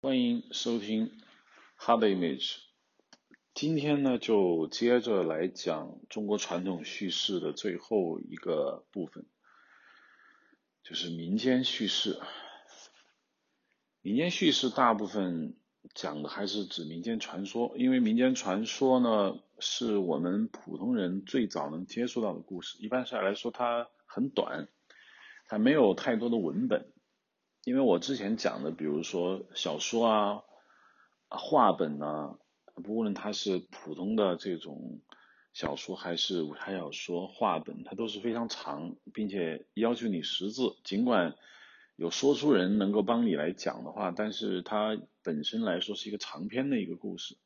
欢迎收听 Hard Image。今天呢，就接着来讲中国传统叙事的最后一个部分，就是民间叙事。民间叙事大部分讲的还是指民间传说，因为民间传说呢，是我们普通人最早能接触到的故事。一般上来说，它很短，它没有太多的文本。因为我之前讲的，比如说小说啊、画本啊，不论它是普通的这种小说还是舞台小说、画本，它都是非常长，并且要求你识字。尽管有说书人能够帮你来讲的话，但是它本身来说是一个长篇的一个故事。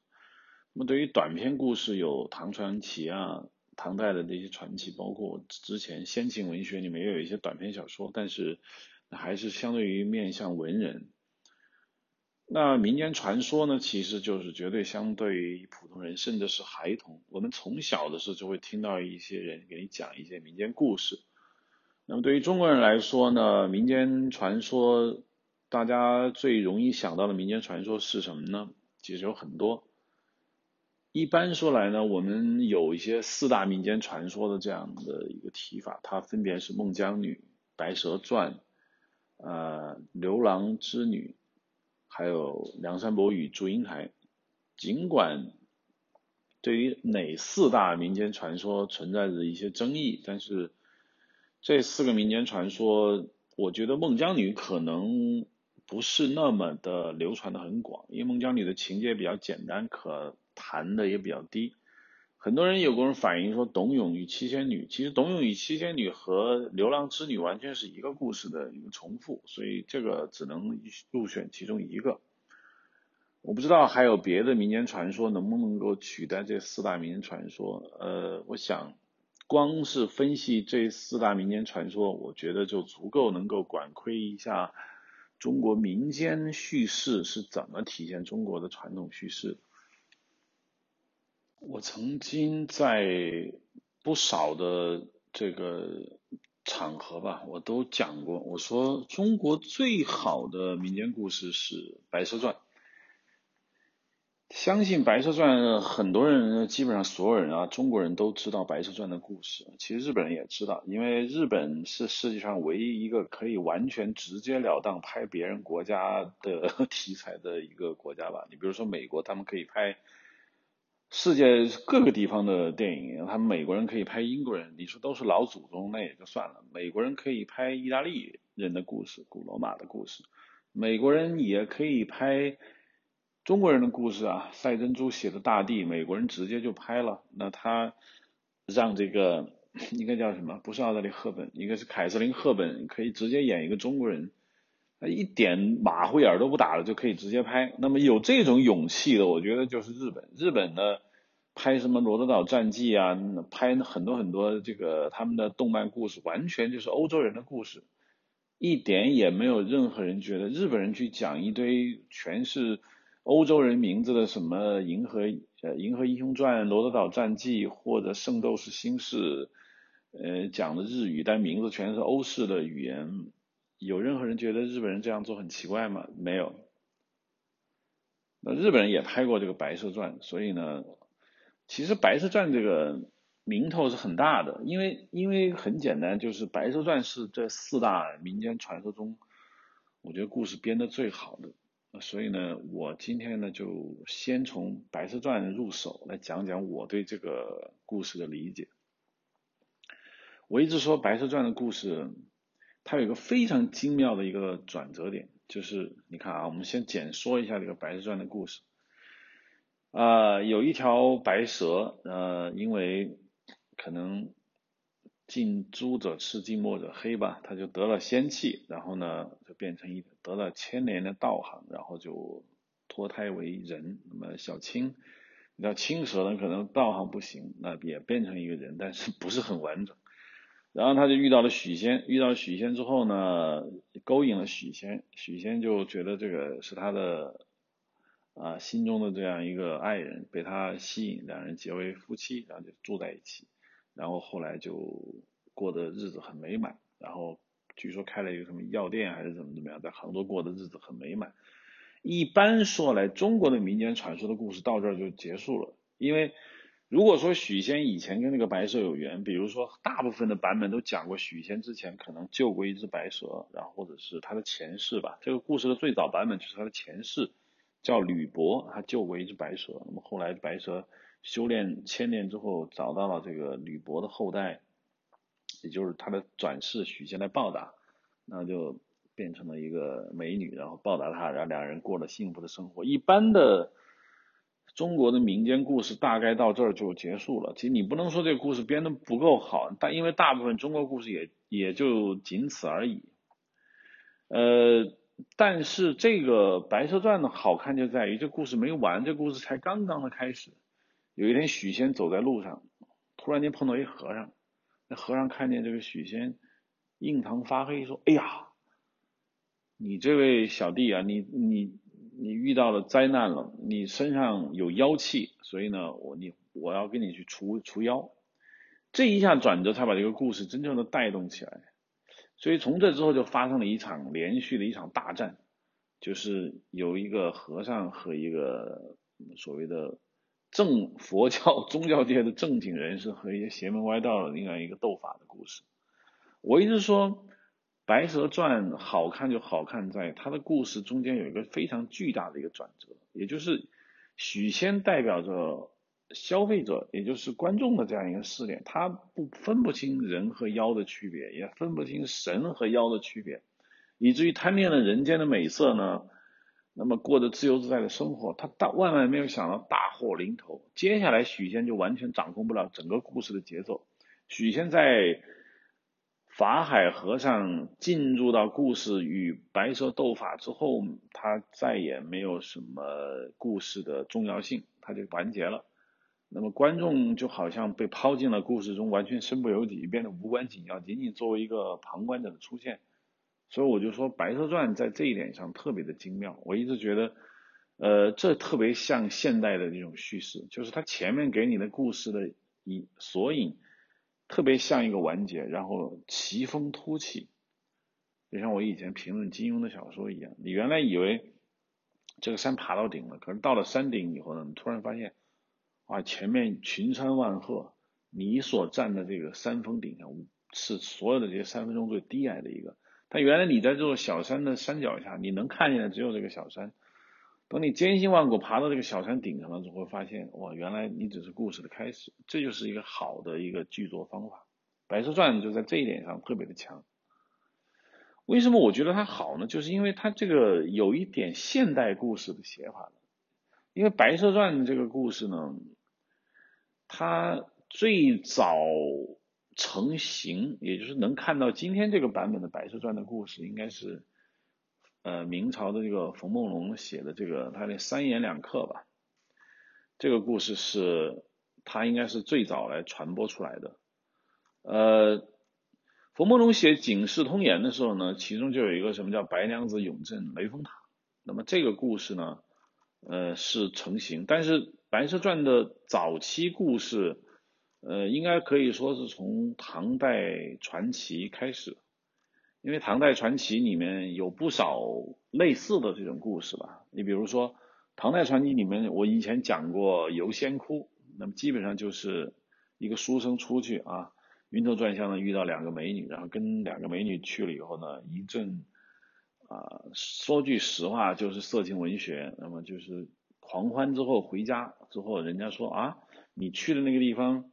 那么对于短篇故事，有唐传奇啊、唐代的那些传奇，包括之前先秦文学里面也有一些短篇小说，但是。还是相对于面向文人，那民间传说呢，其实就是绝对相对于普通人，甚至是孩童。我们从小的时候就会听到一些人给你讲一些民间故事。那么对于中国人来说呢，民间传说，大家最容易想到的民间传说是什么呢？其实有很多。一般说来呢，我们有一些四大民间传说的这样的一个提法，它分别是孟姜女、白蛇传。呃，牛郎织女，还有梁山伯与祝英台。尽管对于哪四大民间传说存在着一些争议，但是这四个民间传说，我觉得孟姜女可能不是那么的流传的很广，因为孟姜女的情节比较简单，可谈的也比较低。很多人有个人反映说，董永与七仙女，其实董永与七仙女和牛郎织女完全是一个故事的一个重复，所以这个只能入选其中一个。我不知道还有别的民间传说能不能够取代这四大民间传说。呃，我想光是分析这四大民间传说，我觉得就足够能够管窥一下中国民间叙事是怎么体现中国的传统叙事。我曾经在不少的这个场合吧，我都讲过，我说中国最好的民间故事是《白蛇传》。相信《白蛇传》，很多人基本上所有人啊，中国人都知道《白蛇传》的故事。其实日本人也知道，因为日本是世界上唯一一个可以完全直截了当拍别人国家的 题材的一个国家吧。你比如说美国，他们可以拍。世界各个地方的电影，他们美国人可以拍英国人，你说都是老祖宗，那也就算了。美国人可以拍意大利人的故事，古罗马的故事，美国人也可以拍中国人的故事啊。赛珍珠写的《大地》，美国人直接就拍了。那他让这个应该叫什么？不是奥黛丽·赫本，应该是凯瑟琳·赫本，可以直接演一个中国人。一点马虎眼都不打了就可以直接拍，那么有这种勇气的，我觉得就是日本。日本的拍什么《罗德岛战记》啊，拍很多很多这个他们的动漫故事，完全就是欧洲人的故事，一点也没有任何人觉得日本人去讲一堆全是欧洲人名字的什么《银河呃银河英雄传》《罗德岛战记》或者《圣斗士星矢》，呃讲的日语，但名字全是欧式的语言。有任何人觉得日本人这样做很奇怪吗？没有。那日本人也拍过这个《白蛇传》，所以呢，其实《白蛇传》这个名头是很大的，因为因为很简单，就是《白蛇传》是这四大民间传说中，我觉得故事编的最好的。所以呢，我今天呢就先从《白蛇传》入手来讲讲我对这个故事的理解。我一直说《白蛇传》的故事。它有一个非常精妙的一个转折点，就是你看啊，我们先简说一下这个白蛇传的故事。啊，有一条白蛇，呃，因为可能近朱者赤，近墨者黑吧，它就得了仙气，然后呢，就变成一得了千年的道行，然后就脱胎为人。那么小青，那青蛇呢，可能道行不行，那也变成一个人，但是不是很完整。然后他就遇到了许仙，遇到许仙之后呢，勾引了许仙，许仙就觉得这个是他的啊心中的这样一个爱人，被他吸引，两人结为夫妻，然后就住在一起，然后后来就过的日子很美满，然后据说开了一个什么药店还是怎么怎么样，在杭州过的日子很美满，一般说来，中国的民间传说的故事到这儿就结束了。因为如果说许仙以前跟那个白蛇有缘，比如说大部分的版本都讲过许仙之前可能救过一只白蛇，然后或者是他的前世吧。这个故事的最早版本就是他的前世叫吕伯，他救过一只白蛇。那么后来白蛇修炼千年之后，找到了这个吕伯的后代，也就是他的转世许仙来报答，那就。变成了一个美女，然后报答他，然后两人过了幸福的生活。一般的中国的民间故事大概到这儿就结束了。其实你不能说这个故事编的不够好，但因为大部分中国故事也也就仅此而已。呃，但是这个《白蛇传》的好看就在于这故事没完，这故事才刚刚的开始。有一天许仙走在路上，突然间碰到一和尚，那和尚看见这个许仙印堂发黑，说：“哎呀！”你这位小弟啊，你你你遇到了灾难了，你身上有妖气，所以呢，我你我要跟你去除除妖。这一下转折才把这个故事真正的带动起来。所以从这之后就发生了一场连续的一场大战，就是有一个和尚和一个所谓的正佛教宗教界的正经人士和一些邪门歪道的另外一个斗法的故事。我一直说。《白蛇传》好看就好看在它的故事中间有一个非常巨大的一个转折，也就是许仙代表着消费者，也就是观众的这样一个视点，他不分不清人和妖的区别，也分不清神和妖的区别，以至于贪恋了人间的美色呢，那么过着自由自在的生活。他大万万没有想到大祸临头，接下来许仙就完全掌控不了整个故事的节奏。许仙在。法海和尚进入到故事与白蛇斗法之后，他再也没有什么故事的重要性，他就完结了。那么观众就好像被抛进了故事中，完全身不由己，变得无关紧要，仅仅作为一个旁观者的出现。所以我就说《白蛇传》在这一点上特别的精妙。我一直觉得，呃，这特别像现代的这种叙事，就是它前面给你的故事的以索引。特别像一个完结，然后奇峰突起，就像我以前评论金庸的小说一样。你原来以为这个山爬到顶了，可是到了山顶以后呢，你突然发现，啊，前面群山万壑，你所站的这个山峰顶上是所有的这些山峰中最低矮的一个。但原来你在这座小山的山脚下，你能看见的只有这个小山。等你艰辛万苦爬到这个小山顶上了，就会发现，哇，原来你只是故事的开始。这就是一个好的一个剧作方法，《白蛇传》就在这一点上特别的强。为什么我觉得它好呢？就是因为它这个有一点现代故事的写法因为《白蛇传》这个故事呢，它最早成型，也就是能看到今天这个版本的《白蛇传》的故事，应该是。呃，明朝的这个冯梦龙写的这个他的三言两刻吧，这个故事是他应该是最早来传播出来的。呃，冯梦龙写《警世通言》的时候呢，其中就有一个什么叫白娘子永镇雷峰塔。那么这个故事呢，呃是成型，但是《白蛇传》的早期故事，呃，应该可以说是从唐代传奇开始。因为唐代传奇里面有不少类似的这种故事吧，你比如说唐代传奇里面，我以前讲过游仙窟，那么基本上就是一个书生出去啊，晕头转向的遇到两个美女，然后跟两个美女去了以后呢，一阵啊说句实话就是色情文学，那么就是狂欢之后回家之后，人家说啊，你去的那个地方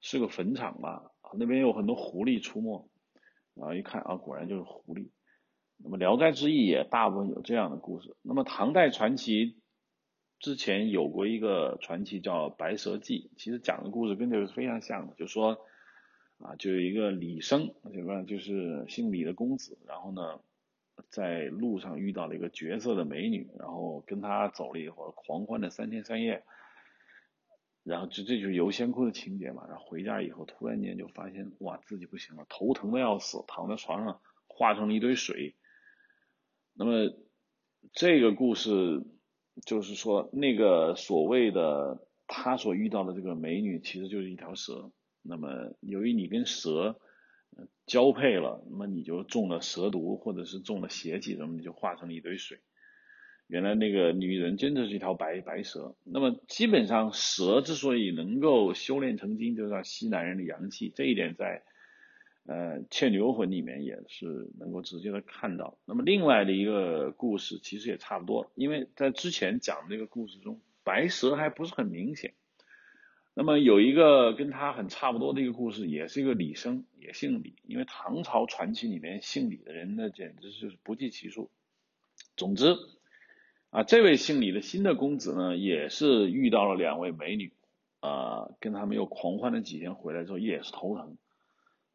是个坟场吧，那边有很多狐狸出没。然后一看啊，果然就是狐狸。那么《聊斋志异》也大部分有这样的故事。那么唐代传奇之前有过一个传奇叫《白蛇记》，其实讲的故事跟这个是非常像的，就说啊，就有一个李生，对吧？就是姓李的公子，然后呢，在路上遇到了一个绝色的美女，然后跟他走了以后，狂欢了三天三夜。然后这这就是游仙窟的情节嘛，然后回家以后突然间就发现哇自己不行了，头疼的要死，躺在床上化成了一堆水。那么这个故事就是说那个所谓的他所遇到的这个美女其实就是一条蛇。那么由于你跟蛇交配了，那么你就中了蛇毒或者是中了邪气，那么你就化成了一堆水。原来那个女人真的是一条白白蛇。那么基本上蛇之所以能够修炼成精，就是要吸男人的阳气，这一点在呃《倩女幽魂》里面也是能够直接的看到。那么另外的一个故事其实也差不多，因为在之前讲的那个故事中，白蛇还不是很明显。那么有一个跟他很差不多的一个故事，也是一个李生，也姓李，因为唐朝传奇里面姓李的人那简直就是不计其数。总之。啊，这位姓李的新的公子呢，也是遇到了两位美女，啊，跟他们又狂欢了几天，回来之后也是头疼，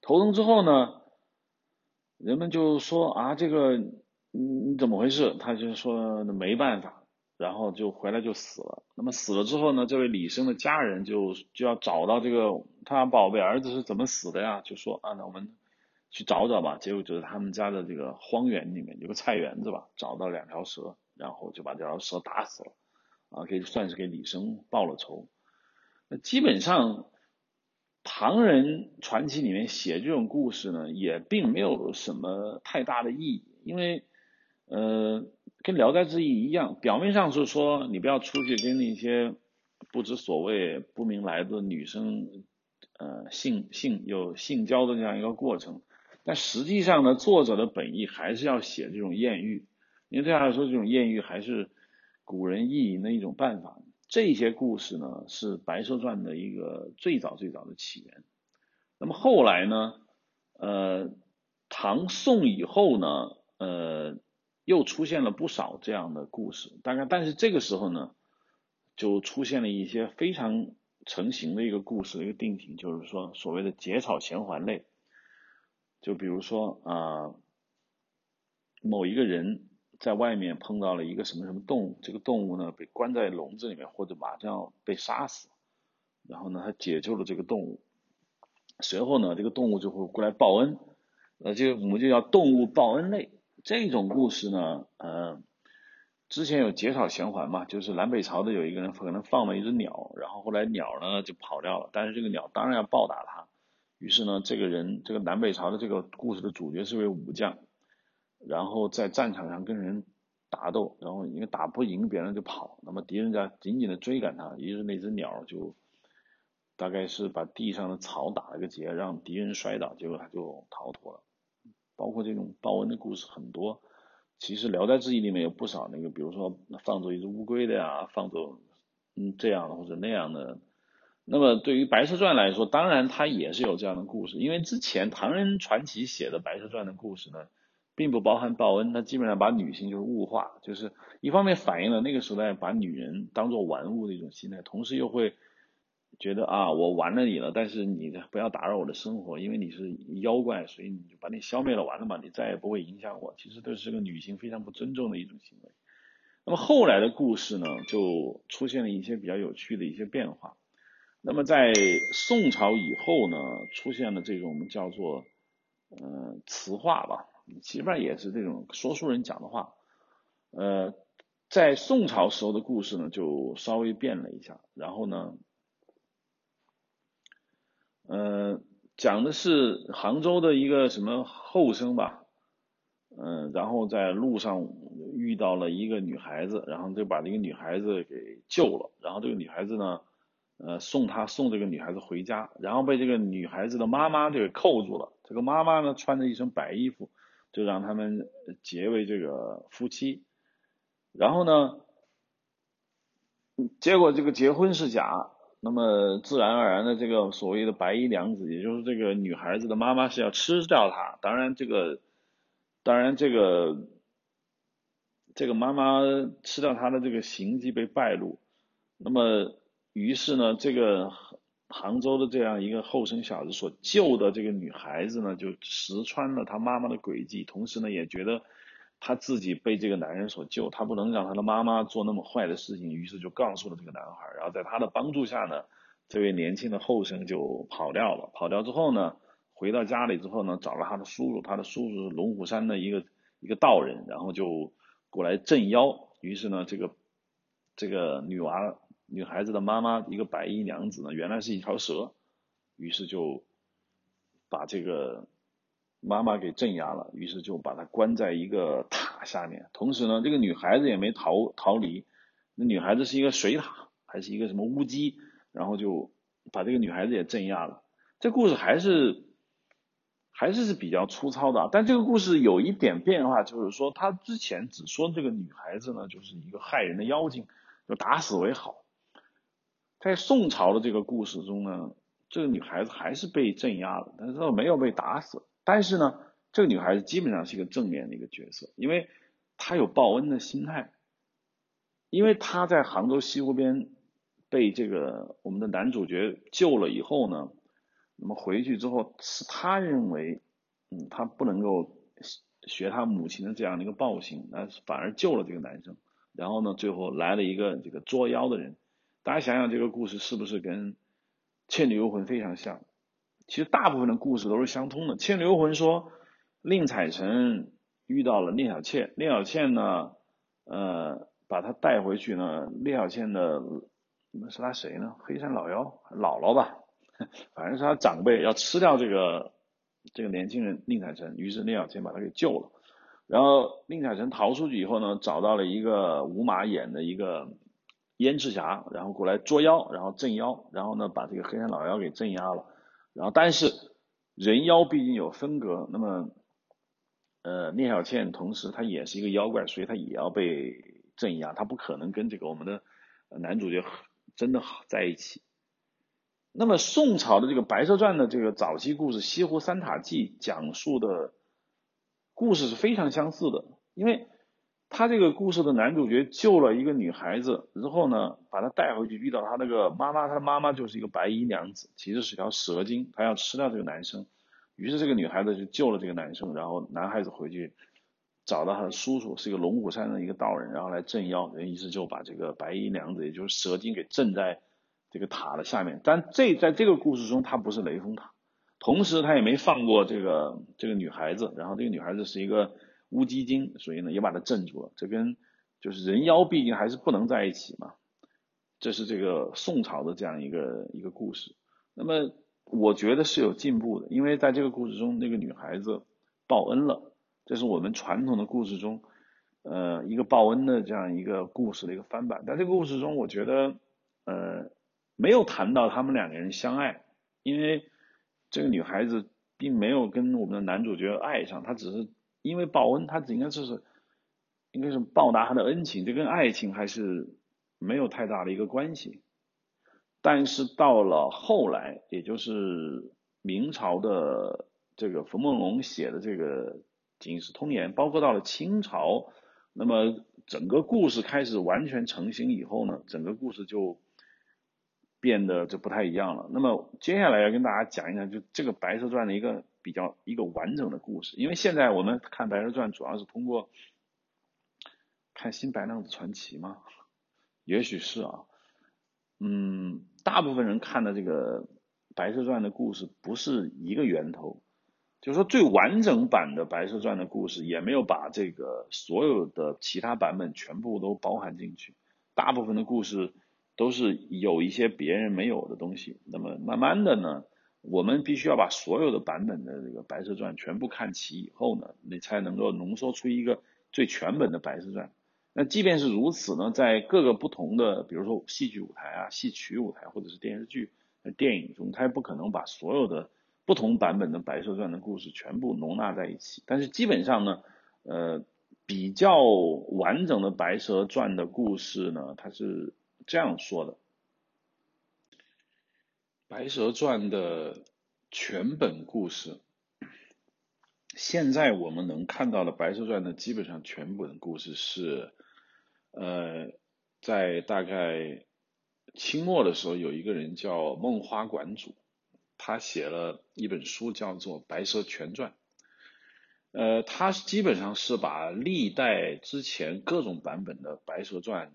头疼之后呢，人们就说啊，这个你怎么回事？他就说没办法，然后就回来就死了。那么死了之后呢，这位李生的家人就就要找到这个他宝贝儿子是怎么死的呀？就说啊，那我们去找找吧。结果就是他们家的这个荒原里面有个菜园子吧，找到两条蛇。然后就把这条蛇打死了，啊，可以算是给李生报了仇。那基本上，唐人传奇里面写这种故事呢，也并没有什么太大的意义，因为，呃，跟《聊斋志异》一样，表面上是说你不要出去跟那些不知所谓、不明来的女生，呃，性性有性交的这样一个过程，但实际上呢，作者的本意还是要写这种艳遇。因为这样来说，这种艳遇还是古人意淫的一种办法。这些故事呢，是《白蛇传》的一个最早最早的起源。那么后来呢，呃，唐宋以后呢，呃，又出现了不少这样的故事。大概，但是这个时候呢，就出现了一些非常成型的一个故事的一个定型，就是说所谓的结草衔环类。就比如说啊，某一个人。在外面碰到了一个什么什么动物，这个动物呢被关在笼子里面，或者马上要被杀死，然后呢他解救了这个动物，随后呢这个动物就会过来报恩，呃就我们就叫动物报恩类。这种故事呢，呃之前有结草衔环嘛，就是南北朝的有一个人可能放了一只鸟，然后后来鸟呢就跑掉了，但是这个鸟当然要报答他，于是呢这个人这个南北朝的这个故事的主角是位武将。然后在战场上跟人打斗，然后因为打不赢别人就跑，那么敌人在紧紧的追赶他，于是那只鸟就大概是把地上的草打了个结，让敌人摔倒，结果他就逃脱了。包括这种报恩的故事很多，其实《聊斋志异》里面有不少那个，比如说放走一只乌龟的呀，放走嗯这样的或者那样的。那么对于《白蛇传》来说，当然它也是有这样的故事，因为之前唐人传奇写的《白蛇传》的故事呢。并不包含报恩，他基本上把女性就是物化，就是一方面反映了那个时代把女人当做玩物的一种心态，同时又会觉得啊，我玩了你了，但是你不要打扰我的生活，因为你是妖怪，所以你就把你消灭了，完了嘛，你再也不会影响我。其实这是个女性非常不尊重的一种行为。那么后来的故事呢，就出现了一些比较有趣的一些变化。那么在宋朝以后呢，出现了这种叫做呃词话吧。基本上也是这种说书人讲的话，呃，在宋朝时候的故事呢，就稍微变了一下，然后呢，呃，讲的是杭州的一个什么后生吧，嗯，然后在路上遇到了一个女孩子，然后就把这个女孩子给救了，然后这个女孩子呢，呃，送他送这个女孩子回家，然后被这个女孩子的妈妈就给扣住了，这个妈妈呢穿着一身白衣服。就让他们结为这个夫妻，然后呢，结果这个结婚是假，那么自然而然的这个所谓的白衣娘子，也就是这个女孩子的妈妈是要吃掉她。当然这个，当然这个，这个妈妈吃掉她的这个行迹被败露，那么于是呢，这个。杭州的这样一个后生小子所救的这个女孩子呢，就识穿了他妈妈的诡计，同时呢，也觉得他自己被这个男人所救，他不能让他的妈妈做那么坏的事情，于是就告诉了这个男孩。然后在他的帮助下呢，这位年轻的后生就跑掉了。跑掉之后呢，回到家里之后呢，找了他的叔叔，他的叔叔是龙虎山的一个一个道人，然后就过来镇妖。于是呢，这个这个女娃。女孩子的妈妈，一个白衣娘子呢，原来是一条蛇，于是就把这个妈妈给镇压了，于是就把她关在一个塔下面。同时呢，这个女孩子也没逃逃离，那女孩子是一个水塔，还是一个什么乌鸡，然后就把这个女孩子也镇压了。这故事还是还是是比较粗糙的，但这个故事有一点变化，就是说他之前只说这个女孩子呢就是一个害人的妖精，就打死为好。在宋朝的这个故事中呢，这个女孩子还是被镇压了，但是她没有被打死。但是呢，这个女孩子基本上是一个正面的一个角色，因为她有报恩的心态。因为她在杭州西湖边被这个我们的男主角救了以后呢，那么回去之后是她认为，嗯，她不能够学她母亲的这样的一个暴行，那反而救了这个男生。然后呢，最后来了一个这个捉妖的人。大家想想这个故事是不是跟《倩女幽魂》非常像？其实大部分的故事都是相通的。《倩女幽魂》说，宁采臣遇到了聂小倩，聂小倩呢，呃，把她带回去呢。聂小倩的是他谁呢？黑山老妖姥姥吧，反正是他长辈要吃掉这个这个年轻人宁采臣，于是聂小倩把他给救了。然后宁采臣逃出去以后呢，找到了一个五马演的一个燕赤霞，然后过来捉妖，然后镇妖，然后呢把这个黑山老妖给镇压了。然后，但是人妖毕竟有分隔，那么，呃，聂小倩同时她也是一个妖怪，所以她也要被镇压，她不可能跟这个我们的男主角真的好在一起。那么宋朝的这个《白蛇传》的这个早期故事《西湖三塔记》讲述的故事是非常相似的，因为。他这个故事的男主角救了一个女孩子，之后呢，把她带回去，遇到他那个妈妈，他的妈妈就是一个白衣娘子，其实是条蛇精，她要吃掉这个男生。于是这个女孩子就救了这个男生，然后男孩子回去找到他的叔叔，是一个龙虎山的一个道人，然后来镇妖，人于是就把这个白衣娘子，也就是蛇精给镇在这个塔的下面。但这在这个故事中，他不是雷峰塔，同时他也没放过这个这个女孩子，然后这个女孩子是一个。乌鸡精，所以呢也把它镇住了。这跟就是人妖毕竟还是不能在一起嘛。这是这个宋朝的这样一个一个故事。那么我觉得是有进步的，因为在这个故事中，那个女孩子报恩了。这是我们传统的故事中，呃，一个报恩的这样一个故事的一个翻版。在这个故事中，我觉得呃没有谈到他们两个人相爱，因为这个女孩子并没有跟我们的男主角爱上，她只是。因为报恩，他应该就是应该是报答他的恩情，这跟爱情还是没有太大的一个关系。但是到了后来，也就是明朝的这个冯梦龙写的这个《警世通言》，包括到了清朝，那么整个故事开始完全成型以后呢，整个故事就变得就不太一样了。那么接下来要跟大家讲一讲，就这个《白蛇传》的一个。比较一个完整的故事，因为现在我们看《白蛇传》主要是通过看《新白娘子传奇》嘛，也许是啊，嗯，大部分人看的这个《白蛇传》的故事不是一个源头，就是说最完整版的《白蛇传》的故事也没有把这个所有的其他版本全部都包含进去，大部分的故事都是有一些别人没有的东西，那么慢慢的呢。我们必须要把所有的版本的这个《白蛇传》全部看齐以后呢，你才能够浓缩出一个最全本的《白蛇传》。那即便是如此呢，在各个不同的，比如说戏剧舞台啊、戏曲舞台或者是电视剧、电影中，它也不可能把所有的不同版本的《白蛇传》的故事全部容纳在一起。但是基本上呢，呃，比较完整的《白蛇传》的故事呢，它是这样说的。《白蛇传》的全本故事，现在我们能看到的《白蛇传》的基本上全本故事是，呃，在大概清末的时候，有一个人叫梦花馆主，他写了一本书叫做《白蛇全传》，呃，他基本上是把历代之前各种版本的《白蛇传》。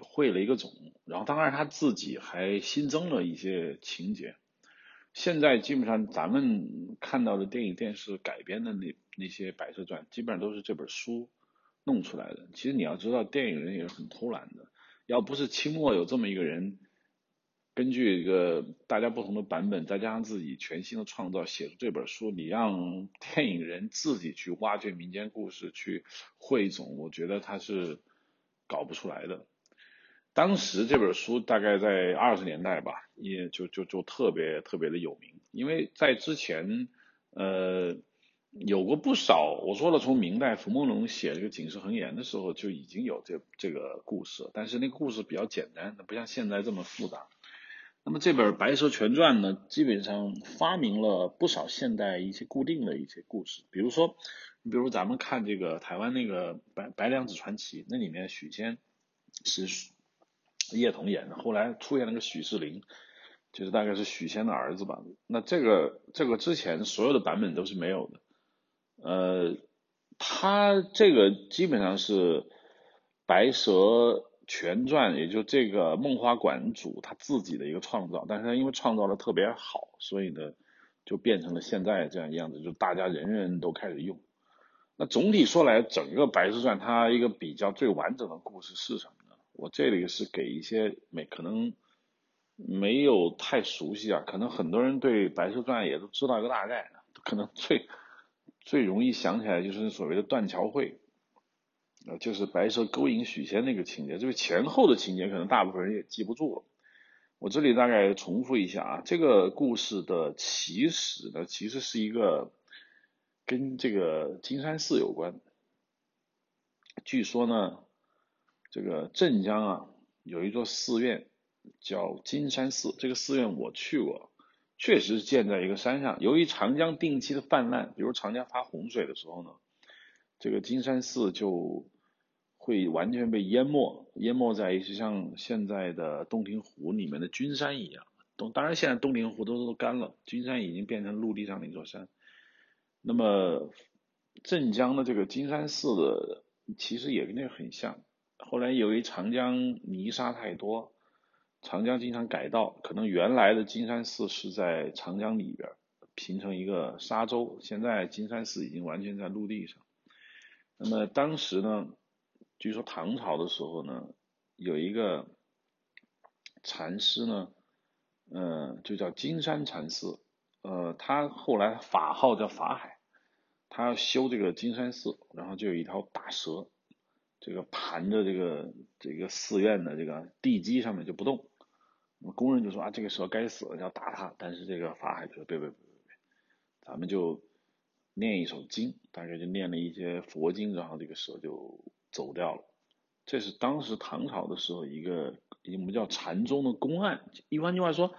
汇了一个种，然后当然他自己还新增了一些情节。现在基本上咱们看到的电影、电视改编的那那些《白蛇传》，基本上都是这本书弄出来的。其实你要知道，电影人也是很偷懒的。要不是清末有这么一个人，根据一个大家不同的版本，再加上自己全新的创造，写出这本书。你让 电影人自己去挖掘民间故事，去汇总，我觉得他是搞不出来的。当时这本书大概在二十年代吧，也就就就特别特别的有名，因为在之前，呃。有过不少，我说了，从明代冯梦龙写这个《警世恒言》的时候就已经有这这个故事，但是那个故事比较简单，不像现在这么复杂。那么这本《白蛇全传》呢，基本上发明了不少现代一些固定的一些故事，比如说，你比如咱们看这个台湾那个《白白娘子传奇》，那里面许仙是叶童演的，后来出现了个许仕林，就是大概是许仙的儿子吧。那这个这个之前所有的版本都是没有的。呃，他这个基本上是《白蛇全传》，也就这个梦花馆主他自己的一个创造，但是他因为创造的特别好，所以呢，就变成了现在这样样子，就大家人人都开始用。那总体说来，整个《白蛇传》它一个比较最完整的故事是什么？我这里是给一些没可能没有太熟悉啊，可能很多人对《白蛇传》也都知道一个大概，可能最。最容易想起来就是所谓的断桥会，呃，就是白蛇勾引许仙那个情节。这个前后的情节可能大部分人也记不住。我这里大概重复一下啊，这个故事的起始呢，其实是一个跟这个金山寺有关。据说呢，这个镇江啊有一座寺院叫金山寺，这个寺院我去过。确实是建在一个山上。由于长江定期的泛滥，比如长江发洪水的时候呢，这个金山寺就会完全被淹没，淹没在一些像现在的洞庭湖里面的君山一样。东当然现在洞庭湖都都干了，君山已经变成陆地上的一座山。那么镇江的这个金山寺的其实也跟那个很像。后来由于长江泥沙太多。长江经常改道，可能原来的金山寺是在长江里边形成一个沙洲，现在金山寺已经完全在陆地上。那么当时呢，据说唐朝的时候呢，有一个禅师呢，嗯，就叫金山禅师，呃，他后来法号叫法海，他要修这个金山寺，然后就有一条大蛇，这个盘着这个这个寺院的这个地基上面就不动。那工人就说啊，这个蛇该死了，要打它。但是这个法海说，别别别别别，咱们就念一首经，大概就念了一些佛经，然后这个蛇就走掉了。这是当时唐朝的时候一个我们叫禅宗的公案。一般句话说，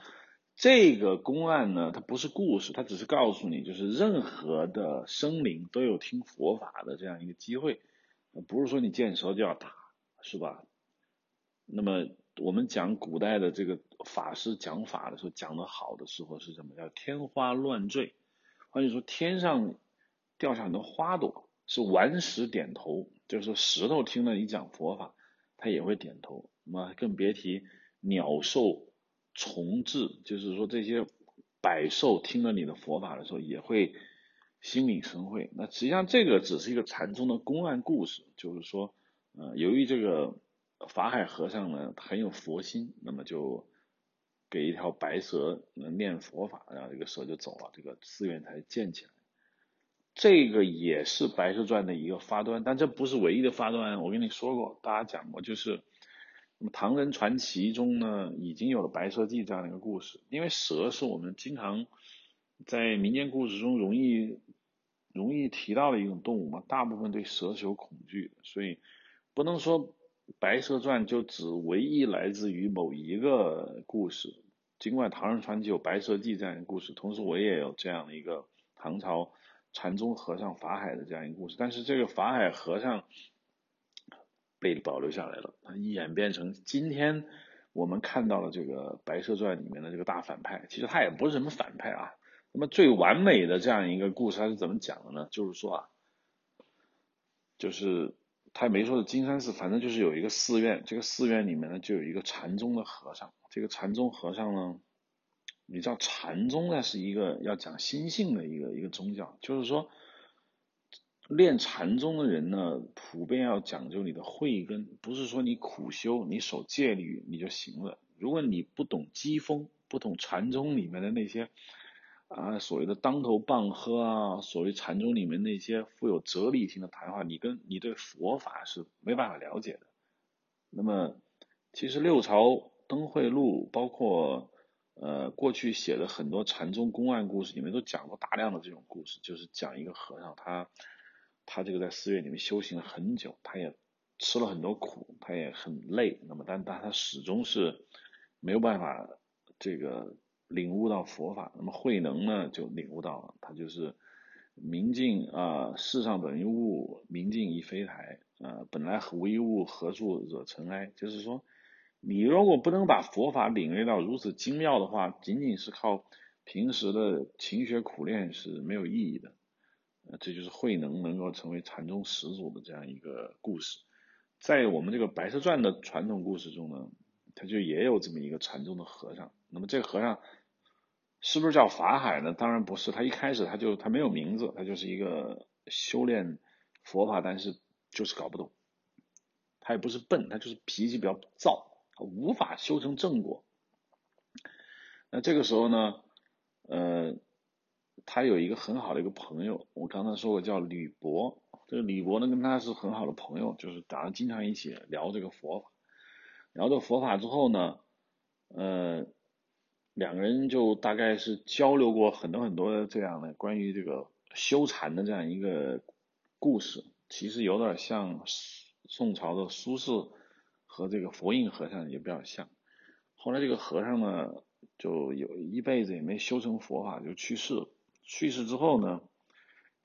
这个公案呢，它不是故事，它只是告诉你，就是任何的生灵都有听佛法的这样一个机会，不是说你见蛇就要打，是吧？那么。我们讲古代的这个法师讲法的时候，讲的好的时候是什么？叫天花乱坠，或者说天上掉下很多花朵，是顽石点头，就是说石头听了你讲佛法，它也会点头。那么更别提鸟兽虫豸，就是说这些百兽听了你的佛法的时候，也会心领神会。那实际上这个只是一个禅宗的公案故事，就是说，呃，由于这个。法海和尚呢很有佛心，那么就给一条白蛇念佛法，然后这个蛇就走了，这个寺院才建起来。这个也是《白蛇传》的一个发端，但这不是唯一的发端。我跟你说过，大家讲过，就是那么唐人传奇中呢已经有了《白蛇记》这样的一个故事。因为蛇是我们经常在民间故事中容易容易提到的一种动物嘛，大部分对蛇是有恐惧的，所以不能说。《白蛇传》就只唯一来自于某一个故事，尽管唐人传奇有《白蛇记》这样一个故事，同时我也有这样的一个唐朝禅宗和尚法海的这样一个故事，但是这个法海和尚被保留下来了，他演变成今天我们看到了这个《白蛇传》里面的这个大反派，其实他也不是什么反派啊。那么最完美的这样一个故事他是怎么讲的呢？就是说啊，就是。他也没说是金山寺，反正就是有一个寺院，这个寺院里面呢就有一个禅宗的和尚。这个禅宗和尚呢，你知道禅宗呢是一个要讲心性的一个一个宗教，就是说练禅宗的人呢，普遍要讲究你的慧根，不是说你苦修、你守戒律你就行了。如果你不懂机锋，不懂禅宗里面的那些啊所谓的当头棒喝啊，所谓禅宗里面那些富有哲理性的谈话，你跟你对佛法是没办法了解的。那么，其实六朝灯会录，包括呃过去写的很多禅宗公案故事里面，都讲过大量的这种故事，就是讲一个和尚他他这个在寺院里面修行了很久，他也。吃了很多苦，他也很累，那么但但他始终是没有办法这个领悟到佛法。那么慧能呢，就领悟到了，他就是明镜啊，世上本无物，明镜亦非台啊，本来无一物，何处惹尘埃？就是说，你如果不能把佛法领略到如此精妙的话，仅仅是靠平时的勤学苦练是没有意义的。呃这就是慧能能够成为禅宗始祖的这样一个故事。在我们这个《白蛇传》的传统故事中呢，他就也有这么一个禅宗的和尚。那么这个和尚是不是叫法海呢？当然不是，他一开始他就他没有名字，他就是一个修炼佛法，但是就是搞不懂。他也不是笨，他就是脾气比较躁，无法修成正果。那这个时候呢，呃，他有一个很好的一个朋友，我刚才说过叫吕伯。这个吕伯呢，跟他是很好的朋友，就是大家经常一起聊这个佛法。聊这佛法之后呢，呃，两个人就大概是交流过很多很多这样的关于这个修禅的这样一个故事。其实有点像宋朝的苏轼和这个佛印和尚也比较像。后来这个和尚呢，就有一辈子也没修成佛法，就去世了。去世之后呢？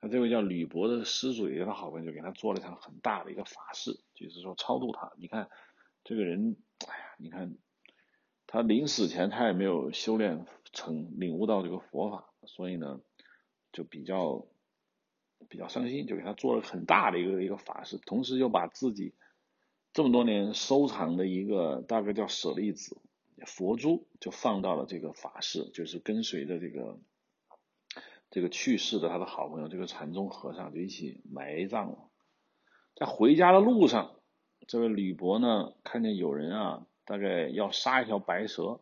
那这位叫吕伯的施主，也是他好朋友，就给他做了一场很大的一个法事，就是说超度他。你看这个人，哎呀，你看他临死前他也没有修炼成领悟到这个佛法，所以呢就比较比较伤心，就给他做了很大的一个一个法事，同时又把自己这么多年收藏的一个大概叫舍利子佛珠，就放到了这个法事，就是跟随着这个。这个去世的他的好朋友，这个禅宗和尚就一起埋葬了。在回家的路上，这位吕伯呢，看见有人啊，大概要杀一条白蛇。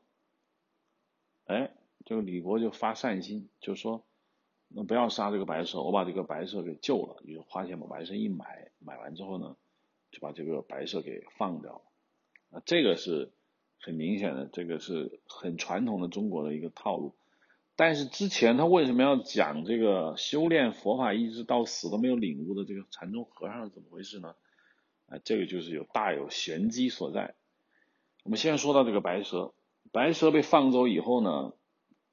哎，这个李国就发善心，就说：“那不要杀这个白蛇，我把这个白蛇给救了。”就花钱把白蛇一买，买完之后呢，就把这个白蛇给放掉了。啊，这个是很明显的，这个是很传统的中国的一个套路。但是之前他为什么要讲这个修炼佛法一直到死都没有领悟的这个禅宗和尚是怎么回事呢？啊，这个就是有大有玄机所在。我们先说到这个白蛇，白蛇被放走以后呢，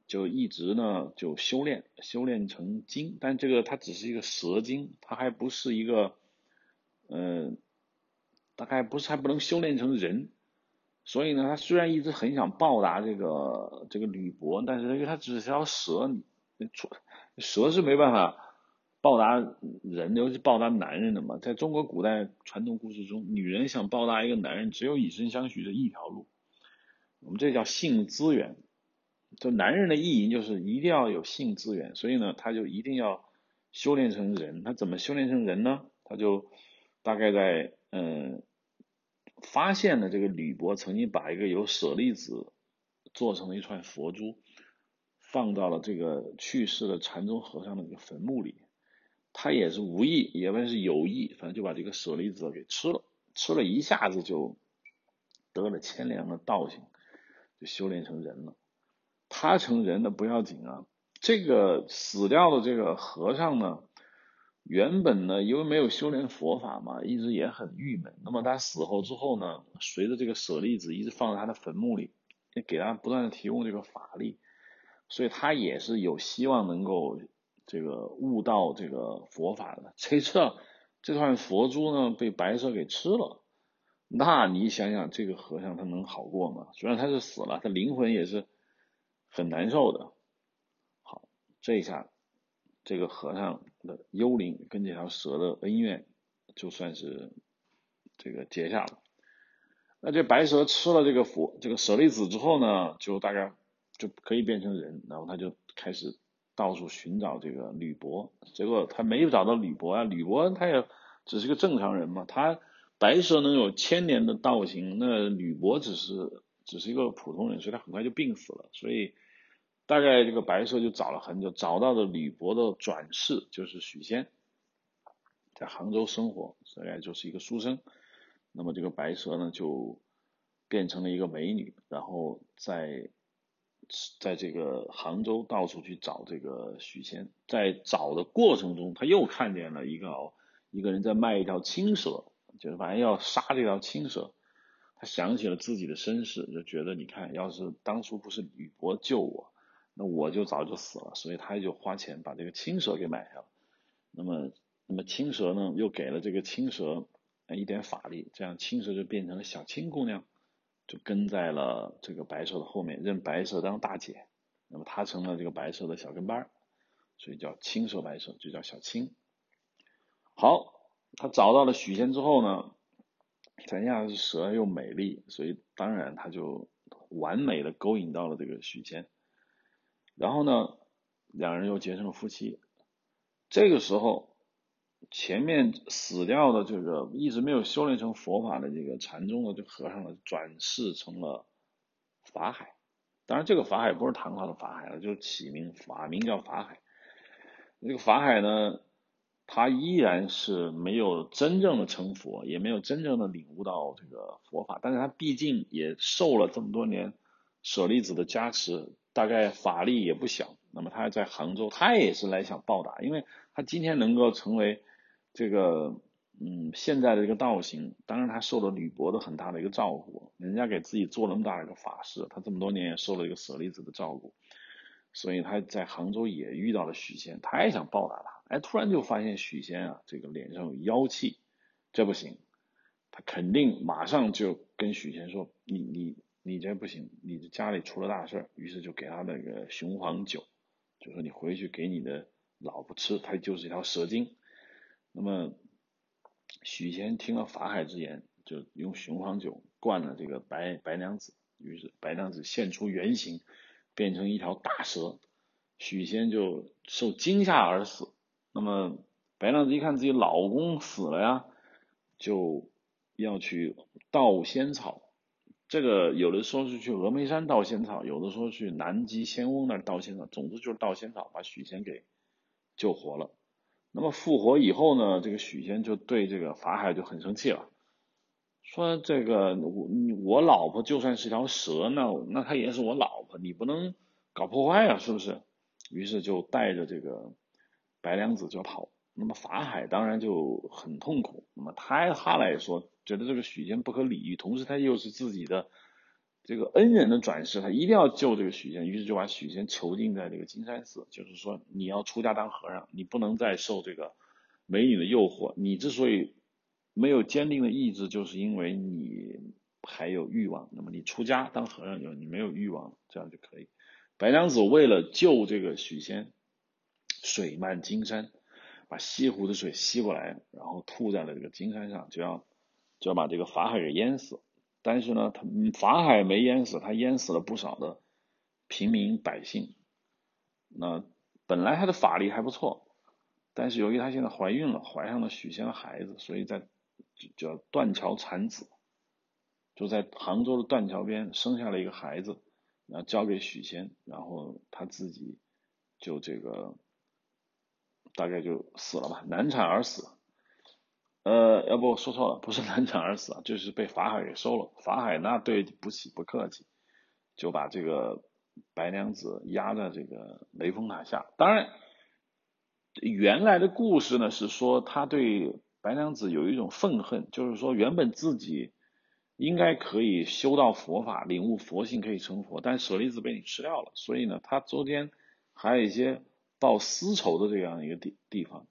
就一直呢就修炼，修炼成精，但这个它只是一个蛇精，它还不是一个，嗯，大概不是还不能修炼成人。所以呢，他虽然一直很想报答这个这个吕伯，但是因为他只是条蛇，蛇是没办法报答人，尤其报答男人的嘛。在中国古代传统故事中，女人想报答一个男人，只有以身相许的一条路，我们这叫性资源。就男人的意淫就是一定要有性资源，所以呢，他就一定要修炼成人。他怎么修炼成人呢？他就大概在嗯。发现了这个吕伯曾经把一个由舍利子做成了一串佛珠，放到了这个去世的禅宗和尚的这个坟墓里。他也是无意，也不是有意，反正就把这个舍利子给吃了。吃了一下子就得了千良的道行，就修炼成人了。他成人的不要紧啊，这个死掉的这个和尚呢？原本呢，因为没有修炼佛法嘛，一直也很郁闷。那么他死后之后呢，随着这个舍利子一直放在他的坟墓里，也给他不断的提供这个法力，所以他也是有希望能够这个悟到这个佛法的。谁知道这串佛珠呢被白蛇给吃了？那你想想，这个和尚他能好过吗？虽然他是死了，他灵魂也是很难受的。好，这一下。这个和尚的幽灵跟这条蛇的恩怨，就算是这个结下了。那这白蛇吃了这个佛这个舍利子之后呢，就大概就可以变成人，然后他就开始到处寻找这个吕伯。结果他没有找到吕伯啊，吕伯他也只是个正常人嘛。他白蛇能有千年的道行，那吕伯只是只是一个普通人，所以他很快就病死了。所以大概这个白蛇就找了很久，找到了吕伯的转世，就是许仙，在杭州生活，大概就是一个书生。那么这个白蛇呢，就变成了一个美女，然后在在这个杭州到处去找这个许仙，在找的过程中，他又看见了一个一个人在卖一条青蛇，就是反正要杀这条青蛇。他想起了自己的身世，就觉得你看，要是当初不是吕伯救我，那我就早就死了。所以他就花钱把这个青蛇给买下了。那么，那么青蛇呢，又给了这个青蛇一点法力，这样青蛇就变成了小青姑娘，就跟在了这个白蛇的后面，认白蛇当大姐。那么他成了这个白蛇的小跟班，所以叫青蛇白蛇，就叫小青。好，他找到了许仙之后呢？咱家是蛇又美丽，所以当然他就完美的勾引到了这个许仙，然后呢，两人又结成了夫妻。这个时候，前面死掉的这个一直没有修炼成佛法的这个禅宗的这和尚呢，转世成了法海。当然，这个法海不是唐朝的法海了，就是起名法名叫法海。这个法海呢？他依然是没有真正的成佛，也没有真正的领悟到这个佛法，但是他毕竟也受了这么多年舍利子的加持，大概法力也不小。那么他在杭州，他也是来想报答，因为他今天能够成为这个嗯现在的这个道行，当然他受了吕伯的很大的一个照顾，人家给自己做那么大的一个法事，他这么多年也受了一个舍利子的照顾，所以他在杭州也遇到了许仙，他也想报答他。哎，突然就发现许仙啊，这个脸上有妖气，这不行，他肯定马上就跟许仙说：“你你你这不行，你这家里出了大事。”于是就给他那个雄黄酒，就说你回去给你的老婆吃，它就是一条蛇精。那么许仙听了法海之言，就用雄黄酒灌了这个白白娘子，于是白娘子现出原形，变成一条大蛇，许仙就受惊吓而死。那么白娘子一看自己老公死了呀，就要去盗仙草。这个有的说是去峨眉山盗仙草，有的说去南极仙翁那儿盗仙草。总之就是盗仙草，把许仙给救活了。那么复活以后呢，这个许仙就对这个法海就很生气了，说这个我我老婆就算是条蛇，那那她也是我老婆，你不能搞破坏啊，是不是？于是就带着这个。白娘子就跑，那么法海当然就很痛苦。那么他他来说，觉得这个许仙不可理喻，同时他又是自己的这个恩人的转世，他一定要救这个许仙，于是就把许仙囚禁在这个金山寺，就是说你要出家当和尚，你不能再受这个美女的诱惑。你之所以没有坚定的意志，就是因为你还有欲望。那么你出家当和尚，就你没有欲望，这样就可以。白娘子为了救这个许仙。水漫金山，把西湖的水吸过来，然后吐在了这个金山上，就要就要把这个法海给淹死。但是呢，他法海没淹死，他淹死了不少的平民百姓。那本来他的法力还不错，但是由于他现在怀孕了，怀上了许仙的孩子，所以在叫断桥产子，就在杭州的断桥边生下了一个孩子，然后交给许仙，然后他自己就这个。大概就死了吧，难产而死。呃，要不我说错了，不是难产而死啊，就是被法海给收了。法海那对不起不客气，就把这个白娘子压在这个雷峰塔下。当然，原来的故事呢是说他对白娘子有一种愤恨，就是说原本自己应该可以修到佛法，领悟佛性，可以成佛，但舍利子被你吃掉了，所以呢，他中间还有一些。报私仇的这样一个地地方，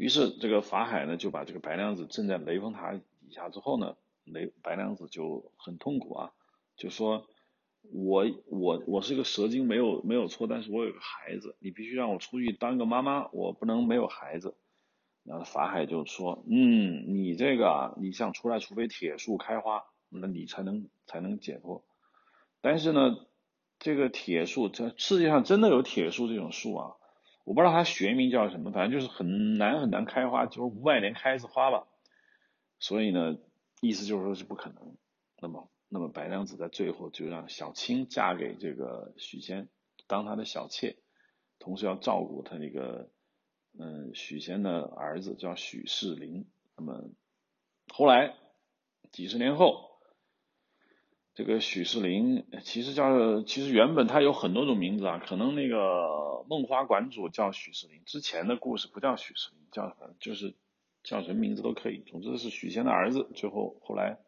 于是这个法海呢就把这个白娘子镇在雷峰塔底下之后呢，雷白娘子就很痛苦啊，就说我我我是个蛇精没有没有错，但是我有个孩子，你必须让我出去当个妈妈，我不能没有孩子。然后法海就说，嗯，你这个你想出来，除非铁树开花，那你才能才能解脱。但是呢。这个铁树，这世界上真的有铁树这种树啊？我不知道它学名叫什么，反正就是很难很难开花，就是五百年开一次花吧。所以呢，意思就是说是不可能。那么，那么白。娘子在最后就让小青嫁给这个许仙，当他的小妾，同时要照顾他那个嗯许仙的儿子叫许世林。那么后来几十年后，这个许世林其实叫其实原本他有很多种名字啊，可能那个梦花馆主叫许世林，之前的故事不叫许世林，叫就是叫什么名字都可以，总之是许仙的儿子。最后后来。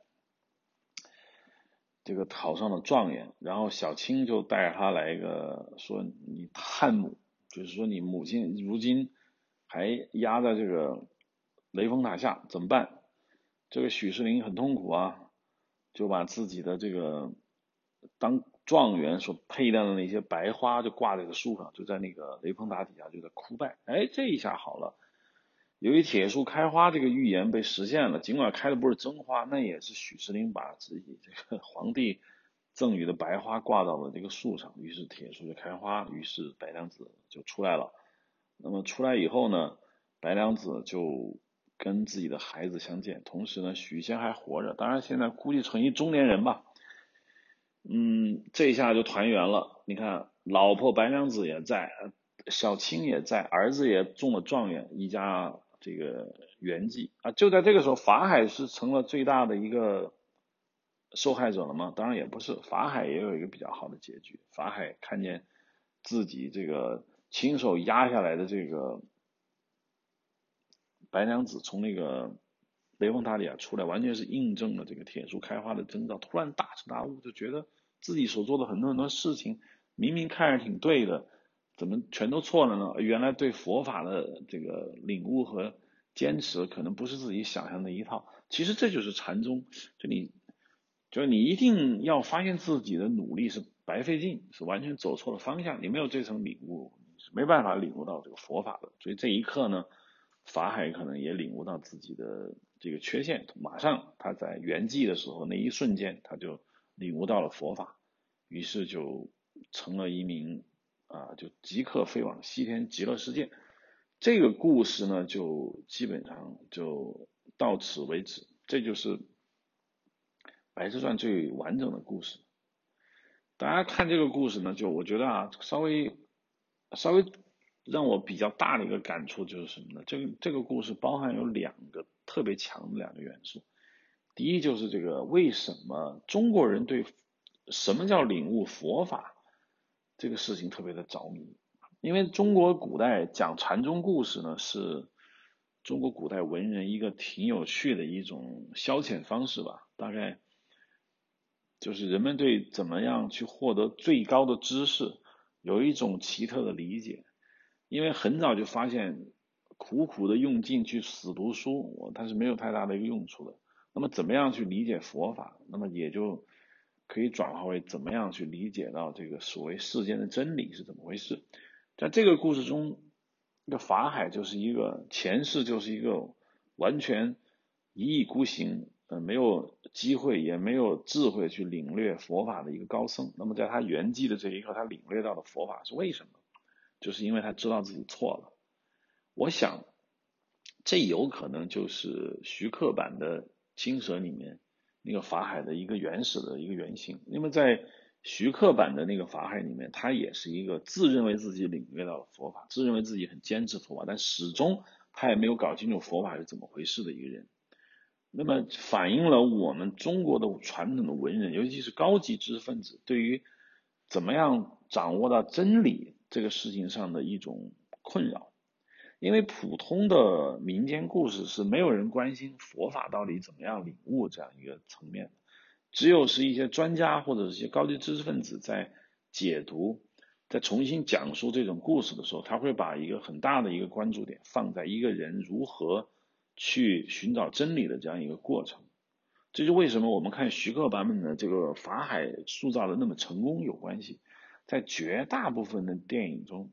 这个考上了状元，然后小青就带着他来一个说你探母，就是说你母亲如今还压在这个雷峰塔下怎么办？这个许世林很痛苦啊，就把自己的这个当状元所佩戴的那些白花就挂在个树上，就在那个雷峰塔底下就在哭拜。哎，这一下好了。由于铁树开花这个预言被实现了，尽管开的不是真花，那也是许世林把自己这个 皇帝赠予的白花挂到了这个树上，于是铁树就开花，于是白娘子就出来了。那么出来以后呢，白娘子就跟自己的孩子相见，同时呢，许仙还活着，当然现在估计成一中年人吧。嗯，这下就团圆了。你看，老婆白娘子也在，小青也在，儿子也中了状元，一家。这个圆寂啊，就在这个时候，法海是成了最大的一个受害者了吗？当然也不是，法海也有一个比较好的结局。法海看见自己这个亲手压下来的这个白娘子从那个雷峰塔里啊出来，完全是印证了这个铁树开花的征兆。突然大彻大悟，就觉得自己所做的很多很多事情，明明看着挺对的。怎么全都错了呢？原来对佛法的这个领悟和坚持，可能不是自己想象的一套。其实这就是禅宗，就你，就是你一定要发现自己的努力是白费劲，是完全走错了方向。你没有这层领悟，是没办法领悟到这个佛法的。所以这一刻呢，法海可能也领悟到自己的这个缺陷，马上他在圆寂的时候那一瞬间，他就领悟到了佛法，于是就成了一名。啊，就即刻飞往西天极乐世界。这个故事呢，就基本上就到此为止。这就是《白蛇传》最完整的故事。大家看这个故事呢，就我觉得啊，稍微稍微让我比较大的一个感触就是什么呢？这个这个故事包含有两个特别强的两个元素。第一就是这个为什么中国人对什么叫领悟佛法？这个事情特别的着迷，因为中国古代讲禅宗故事呢，是中国古代文人一个挺有趣的一种消遣方式吧。大概就是人们对怎么样去获得最高的知识有一种奇特的理解，因为很早就发现苦苦的用劲去死读书，我它是没有太大的一个用处的。那么怎么样去理解佛法？那么也就。可以转化为怎么样去理解到这个所谓世间的真理是怎么回事？在这个故事中，那法海就是一个前世就是一个完全一意孤行，呃，没有机会也没有智慧去领略佛法的一个高僧。那么在他圆寂的这一刻，他领略到的佛法是为什么？就是因为他知道自己错了。我想，这有可能就是徐克版的青蛇里面。那个法海的一个原始的一个原型，那么在徐克版的那个法海里面，他也是一个自认为自己领略到了佛法，自认为自己很坚持佛法，但始终他也没有搞清楚佛法是怎么回事的一个人。那么反映了我们中国的传统的文人，尤其是高级知识分子，对于怎么样掌握到真理这个事情上的一种困扰。因为普通的民间故事是没有人关心佛法到底怎么样领悟这样一个层面的，只有是一些专家或者是一些高级知识分子在解读、在重新讲述这种故事的时候，他会把一个很大的一个关注点放在一个人如何去寻找真理的这样一个过程。这就为什么我们看徐克版本的这个法海塑造的那么成功有关系，在绝大部分的电影中。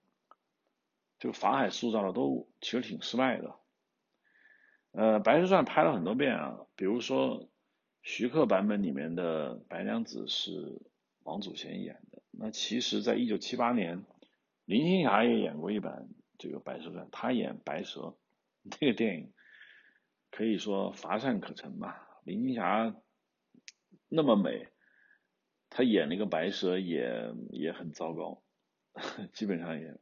这个法海塑造的都其实挺失败的，呃，《白蛇传》拍了很多遍啊，比如说徐克版本里面的白娘子是王祖贤演的，那其实在一九七八年，林青霞也演过一版这个《白蛇传》，她演白蛇，这个电影可以说乏善可陈吧。林青霞那么美，他演那个白蛇也也很糟糕，基本上也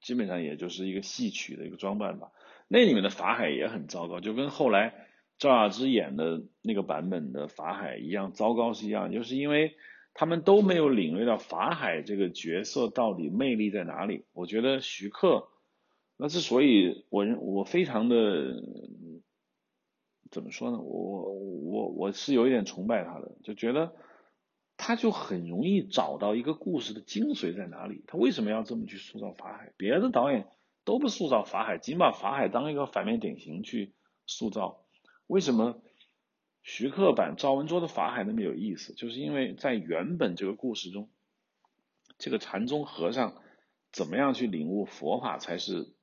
基本上也就是一个戏曲的一个装扮吧。那里面的法海也很糟糕，就跟后来赵雅芝演的那个版本的法海一样糟糕是一样，就是因为他们都没有领略到法海这个角色到底魅力在哪里。我觉得徐克，那之所以我我非常的怎么说呢？我我我是有一点崇拜他的，就觉得他就很容易找到一个故事的精髓在哪里。他为什么要这么去塑造法海？别的导演。都不塑造法海，仅把法海当一个反面典型去塑造。为什么徐克版赵文卓的法海那么有意思？就是因为在原本这个故事中，这个禅宗和尚怎么样去领悟佛法才是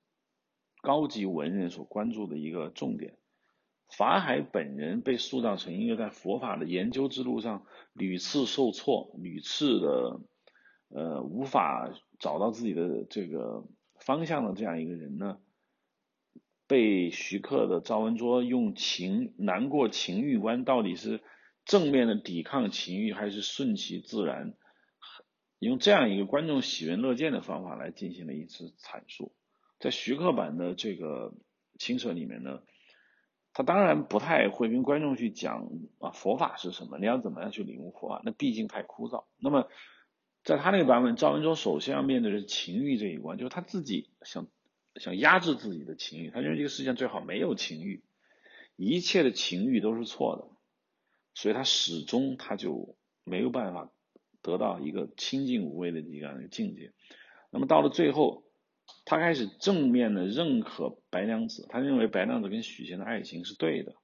高级文人所关注的一个重点。法海本人被塑造成一个在佛法的研究之路上屡次受挫、屡次的呃无法找到自己的这个。方向的这样一个人呢，被徐克的赵文卓用情难过情欲观，到底是正面的抵抗情欲，还是顺其自然，用这样一个观众喜闻乐见的方法来进行了一次阐述。在徐克版的这个青蛇里面呢，他当然不太会跟观众去讲啊佛法是什么，你要怎么样去领悟佛法，那毕竟太枯燥。那么在他那个版本，赵文卓首先要面对的是情欲这一关，就是他自己想想压制自己的情欲，他认为这个世界上最好没有情欲，一切的情欲都是错的，所以他始终他就没有办法得到一个清净无为的一个境界。那么到了最后，他开始正面的认可白娘子，他认为白娘子跟许仙的爱情是对的，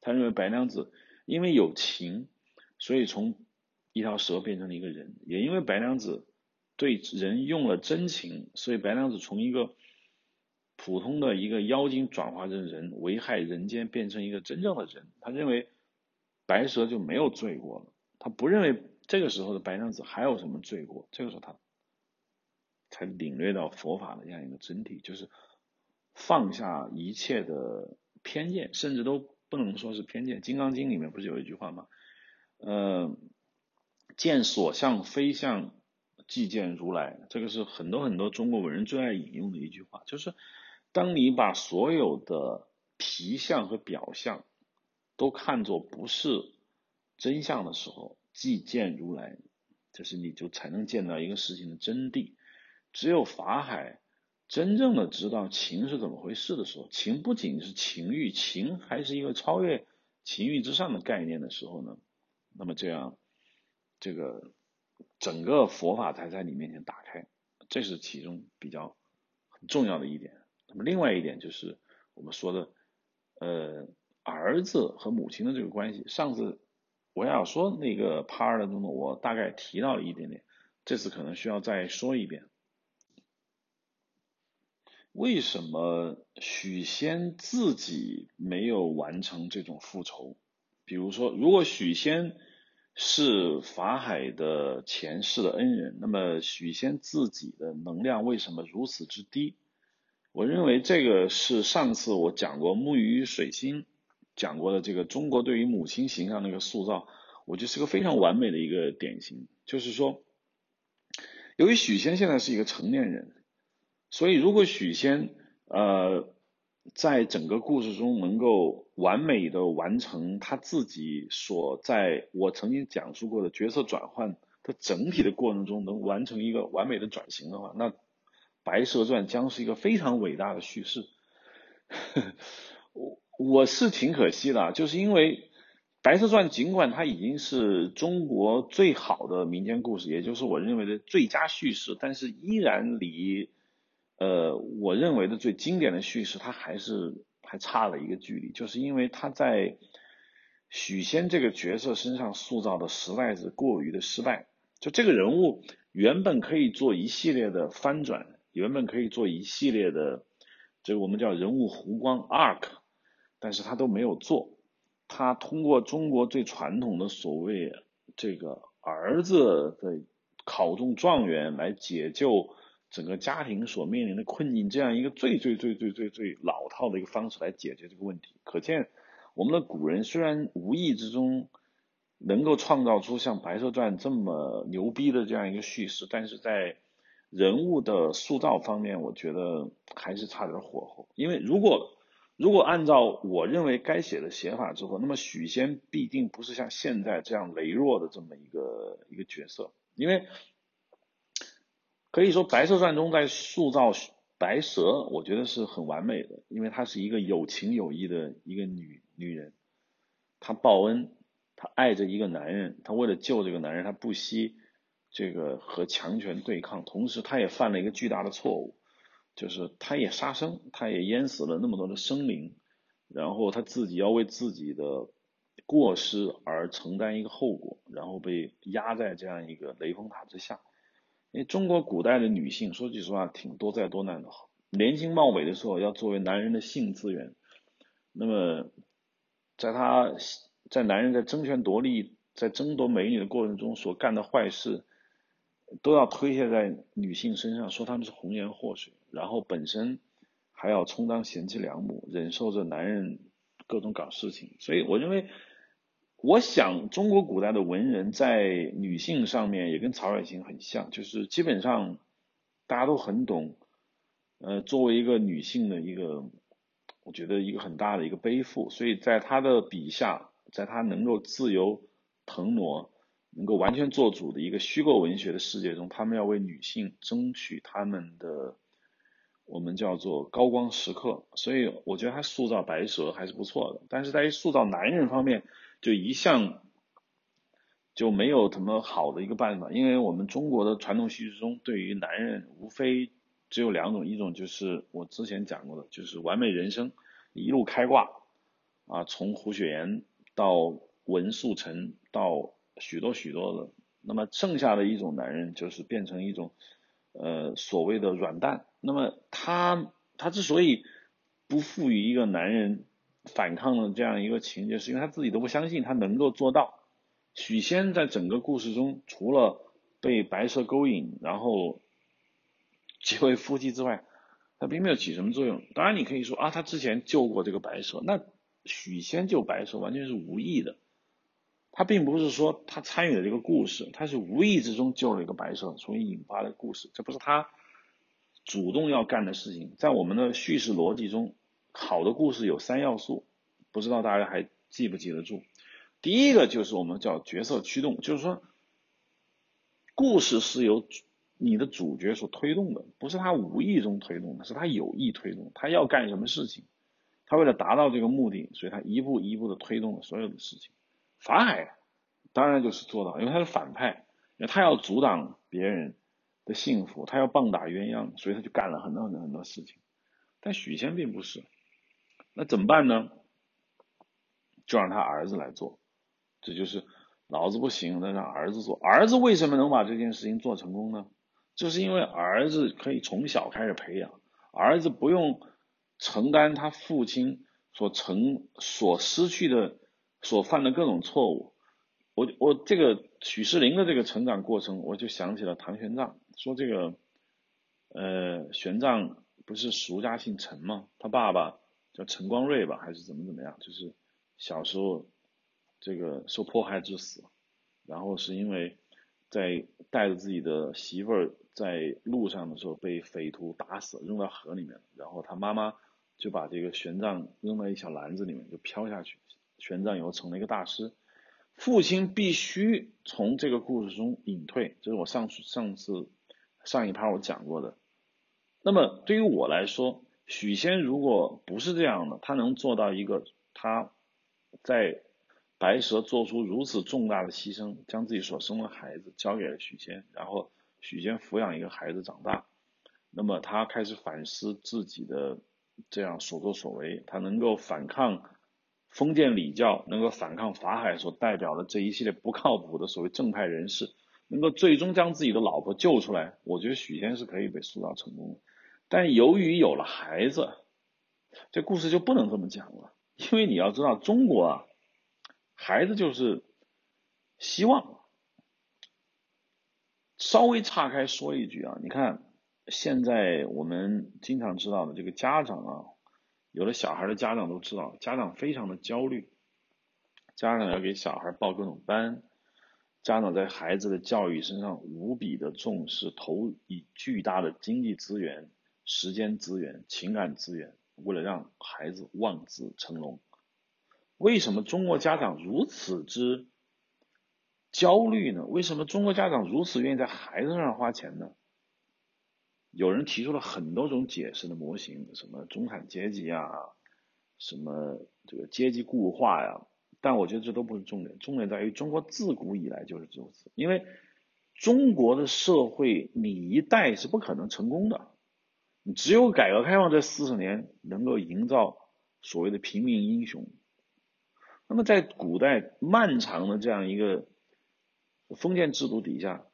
他认为白娘子因为有情，所以从一条蛇变成了一个人，也因为白娘子对人用了真情，所以白娘子从一个普通的一个妖精转化成人，危害人间，变成一个真正的人。他认为白蛇就没有罪过了，他不认为这个时候的白娘子还有什么罪过。这个时候他才领略到佛法的这样一个真谛，就是放下一切的偏见，甚至都不能说是偏见。《金刚经》里面不是有一句话吗？呃。见所相非相，即见如来。这个是很多很多中国文人最爱引用的一句话，就是当你把所有的皮相和表象都看作不是真相的时候，即见如来，就是你就才能见到一个事情的真谛。只有法海真正的知道情是怎么回事的时候，情不仅是情欲，情还是一个超越情欲之上的概念的时候呢，那么这样。这个整个佛法才在你面前打开，这是其中比较很重要的一点。那么另外一点就是我们说的，呃，儿子和母亲的这个关系。上次我要说那个 part 中，我大概提到了一点点，这次可能需要再说一遍。为什么许仙自己没有完成这种复仇？比如说，如果许仙。是法海的前世的恩人，那么许仙自己的能量为什么如此之低？我认为这个是上次我讲过木鱼水星讲过的这个中国对于母亲形象的一个塑造，我觉得是个非常完美的一个典型。就是说，由于许仙现在是一个成年人，所以如果许仙呃。在整个故事中，能够完美的完成他自己所在我曾经讲述过的角色转换的整体的过程中，能完成一个完美的转型的话，那《白蛇传》将是一个非常伟大的叙事。我我是挺可惜的，就是因为《白蛇传》尽管它已经是中国最好的民间故事，也就是我认为的最佳叙事，但是依然离。呃，我认为的最经典的叙事，它还是还差了一个距离，就是因为他在许仙这个角色身上塑造的实在是过于的失败。就这个人物原本可以做一系列的翻转，原本可以做一系列的这个我们叫人物弧光 arc，但是他都没有做。他通过中国最传统的所谓这个儿子的考中状元来解救。整个家庭所面临的困境，这样一个最最最最最最老套的一个方式来解决这个问题，可见我们的古人虽然无意之中能够创造出像《白蛇传》这么牛逼的这样一个叙事，但是在人物的塑造方面，我觉得还是差点火候。因为如果如果按照我认为该写的写法之后，那么许仙必定不是像现在这样羸弱的这么一个一个角色。因为可以说，《白蛇传》中在塑造白蛇，我觉得是很完美的，因为她是一个有情有义的一个女女人，她报恩，她爱着一个男人，她为了救这个男人，她不惜。这个和强权对抗，同时她也犯了一个巨大的错误，就是她也杀生，她也淹死了那么多的生灵，然后她自己要为自己的过失而承担一个后果，然后被压在这样一个雷峰塔之下。因为中国古代的女性，说句实话，挺多灾多难的。年轻貌美的时候，要作为男人的性资源，那么在他在男人在争权夺利、在争夺美女的过程中所干的坏事。都要推卸在女性身上，说他们是红颜祸水，然后本身还要充当贤妻良母，忍受着男人各种搞事情。所以我认为，我想中国古代的文人在女性上面也跟曹雪芹很像，就是基本上大家都很懂。呃，作为一个女性的一个，我觉得一个很大的一个背负，所以在她的笔下，在她能够自由腾挪。能够完全做主的一个虚构文学的世界中，他们要为女性争取他们的我们叫做高光时刻，所以我觉得他塑造白蛇还是不错的。但是在于塑造男人方面，就一向就没有什么好的一个办法，因为我们中国的传统叙事中，对于男人无非只有两种，一种就是我之前讲过的，就是完美人生一路开挂啊，从胡雪岩到文素成到。许多许多的，那么剩下的一种男人就是变成一种，呃，所谓的软蛋。那么他他之所以不赋予一个男人反抗的这样一个情节，是因为他自己都不相信他能够做到。许仙在整个故事中，除了被白蛇勾引，然后结为夫妻之外，他并没有起什么作用。当然，你可以说啊，他之前救过这个白蛇，那许仙救白蛇完全是无意的。他并不是说他参与了这个故事，他是无意之中救了一个白蛇，所以引发的故事，这不是他主动要干的事情。在我们的叙事逻辑中，好的故事有三要素，不知道大家还记不记得住？第一个就是我们叫角色驱动，就是说故事是由你的主角所推动的，不是他无意中推动的，是他有意推动。他要干什么事情，他为了达到这个目的，所以他一步一步的推动了所有的事情。法海当然就是做到，因为他是反派，因为他要阻挡别人的幸福，他要棒打鸳鸯，所以他就干了很多很多很多事情。但许仙并不是，那怎么办呢？就让他儿子来做，这就是老子不行，那让儿子做。儿子为什么能把这件事情做成功呢？就是因为儿子可以从小开始培养，儿子不用承担他父亲所成所失去的。所犯的各种错误，我我这个许世林的这个成长过程，我就想起了唐玄奘，说这个，呃，玄奘不是俗家姓陈吗？他爸爸叫陈光瑞吧，还是怎么怎么样？就是小时候这个受迫害致死，然后是因为在带着自己的媳妇儿在路上的时候被匪徒打死，扔到河里面，然后他妈妈就把这个玄奘扔到一小篮子里面，就飘下去。玄奘以后成了一个大师，父亲必须从这个故事中隐退，这是我上上次上一趴我讲过的。那么对于我来说，许仙如果不是这样的，他能做到一个他在白蛇做出如此重大的牺牲，将自己所生的孩子交给了许仙，然后许仙抚养一个孩子长大，那么他开始反思自己的这样所作所为，他能够反抗。封建礼教能够反抗法海所代表的这一系列不靠谱的所谓正派人士，能够最终将自己的老婆救出来，我觉得许仙是可以被塑造成功的。但由于有了孩子，这故事就不能这么讲了。因为你要知道，中国啊，孩子就是希望。稍微岔开说一句啊，你看现在我们经常知道的这个家长啊。有了小孩的家长都知道，家长非常的焦虑。家长要给小孩报各种班，家长在孩子的教育身上无比的重视，投以巨大的经济资源、时间资源、情感资源，为了让孩子望子成龙。为什么中国家长如此之焦虑呢？为什么中国家长如此愿意在孩子身上花钱呢？有人提出了很多种解释的模型，什么中产阶级啊，什么这个阶级固化呀，但我觉得这都不是重点，重点在于中国自古以来就是如此，因为中国的社会你一代是不可能成功的，只有改革开放这四十年能够营造所谓的平民英雄。那么在古代漫长的这样一个封建制度底下，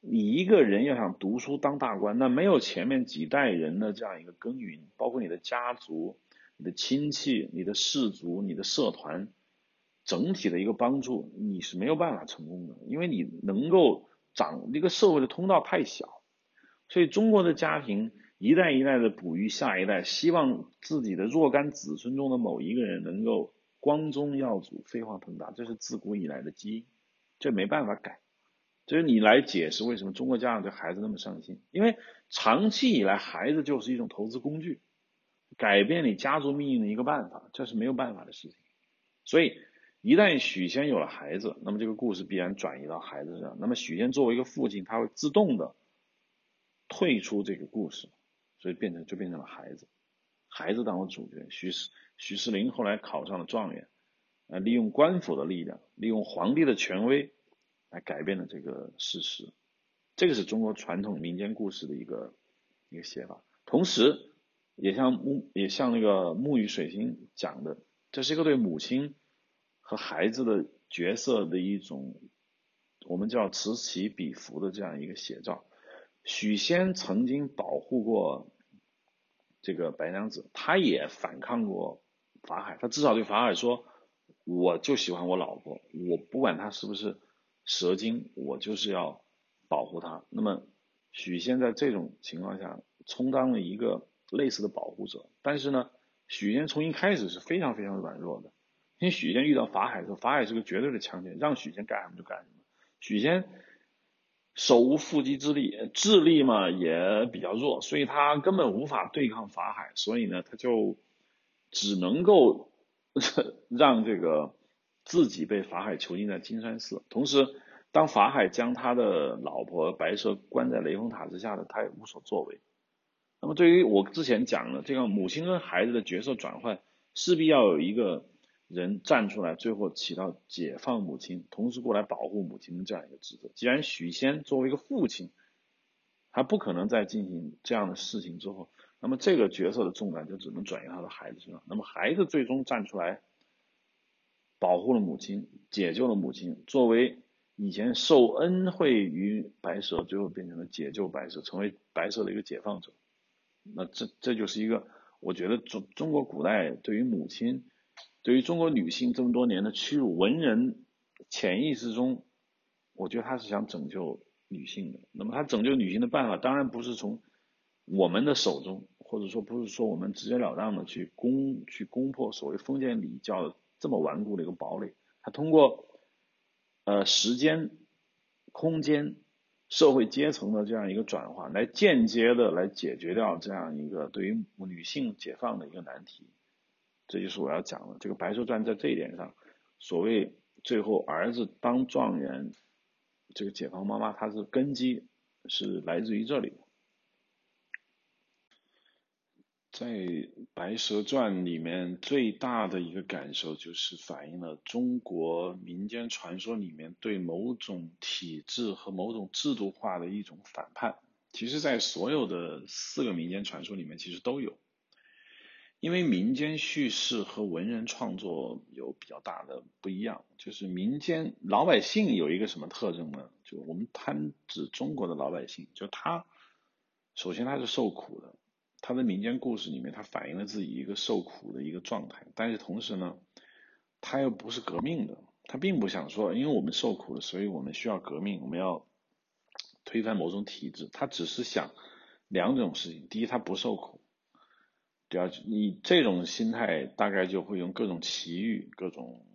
你一个人要想读书当大官，那没有前面几代人的这样一个耕耘，包括你的家族、你的亲戚、你的氏族、你的社团整体的一个帮助，你是没有办法成功的，因为你能够长一个社会的通道太小，所以中国的家庭一代一代的哺育下一代，希望自己的若干子孙中的某一个人能够。光宗耀祖、飞黄腾达，这是自古以来的基因，这没办法改。就是你来解释为什么中国家长对孩子那么上心，因为长期以来孩子就是一种投资工具，改变你家族命运的一个办法，这是没有办法的事情。所以一旦许仙有了孩子，那么这个故事必然转移到孩子身上。那么许仙作为一个父亲，他会自动的退出这个故事，所以变成就变成了孩子。孩子当了主角，许世许世林后来考上了状元，啊，利用官府的力量，利用皇帝的权威，来改变了这个事实。这个是中国传统民间故事的一个一个写法。同时，也像木也像那个木鱼水星讲的，这是一个对母亲和孩子的角色的一种，我们叫此起彼伏的这样一个写照。许仙曾经保护过。这个白娘子，她也反抗过法海，她至少对法海说：“我就喜欢我老婆，我不管她是不是蛇精，我就是要保护她。”那么许仙在这种情况下充当了一个类似的保护者，但是呢，许仙从一开始是非常非常软弱的，因为许仙遇到法海的时候，法海是个绝对的强权，让许仙干什么就干什么，许仙。手无缚鸡之力，智力嘛也比较弱，所以他根本无法对抗法海，所以呢，他就只能够 让这个自己被法海囚禁在金山寺。同时，当法海将他的老婆白蛇关在雷峰塔之下的，他也无所作为。那么，对于我之前讲的这个母亲跟孩子的角色转换，势必要有一个。人站出来，最后起到解放母亲，同时过来保护母亲的这样一个职责。既然许仙作为一个父亲，他不可能再进行这样的事情之后，那么这个角色的重担就只能转移到他的孩子身上。那么孩子最终站出来，保护了母亲，解救了母亲。作为以前受恩惠于白蛇，最后变成了解救白蛇，成为白蛇的一个解放者。那这这就是一个，我觉得中中国古代对于母亲。对于中国女性这么多年的屈辱，文人潜意识中，我觉得他是想拯救女性的。那么他拯救女性的办法，当然不是从我们的手中，或者说不是说我们直截了当的去攻去攻破所谓封建礼教这么顽固的一个堡垒。他通过呃时间、空间、社会阶层的这样一个转化，来间接的来解决掉这样一个对于女性解放的一个难题。这就是我要讲的。这个《白蛇传》在这一点上，所谓最后儿子当状元，这个解放妈妈，她是根基是来自于这里。在《白蛇传》里面，最大的一个感受就是反映了中国民间传说里面对某种体制和某种制度化的一种反叛。其实，在所有的四个民间传说里面，其实都有。因为民间叙事和文人创作有比较大的不一样，就是民间老百姓有一个什么特征呢？就我们摊指中国的老百姓，就他首先他是受苦的，他的民间故事里面他反映了自己一个受苦的一个状态，但是同时呢，他又不是革命的，他并不想说，因为我们受苦了，所以我们需要革命，我们要推翻某种体制，他只是想两种事情，第一他不受苦。对啊，你这种心态大概就会用各种奇遇、各种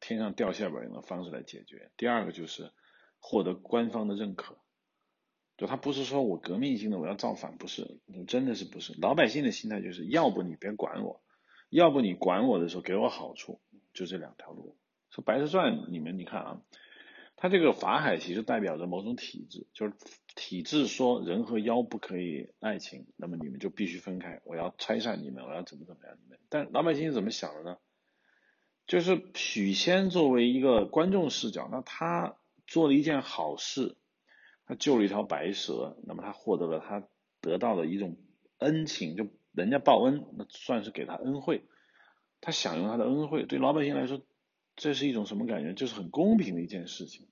天上掉馅饼的方式来解决。第二个就是获得官方的认可，就他不是说我革命性的我要造反，不是，真的是不是。老百姓的心态就是要不你别管我，要不你管我的时候给我好处，就这两条路。说《白蛇传》里面你看啊。它这个法海其实代表着某种体制，就是体制说人和妖不可以爱情，那么你们就必须分开，我要拆散你们，我要怎么怎么样你们。但老百姓是怎么想的呢？就是许仙作为一个观众视角，那他做了一件好事，他救了一条白蛇，那么他获得了他得到的一种恩情，就人家报恩，那算是给他恩惠，他享用他的恩惠，对老百姓来说。这是一种什么感觉？就是很公平的一件事情。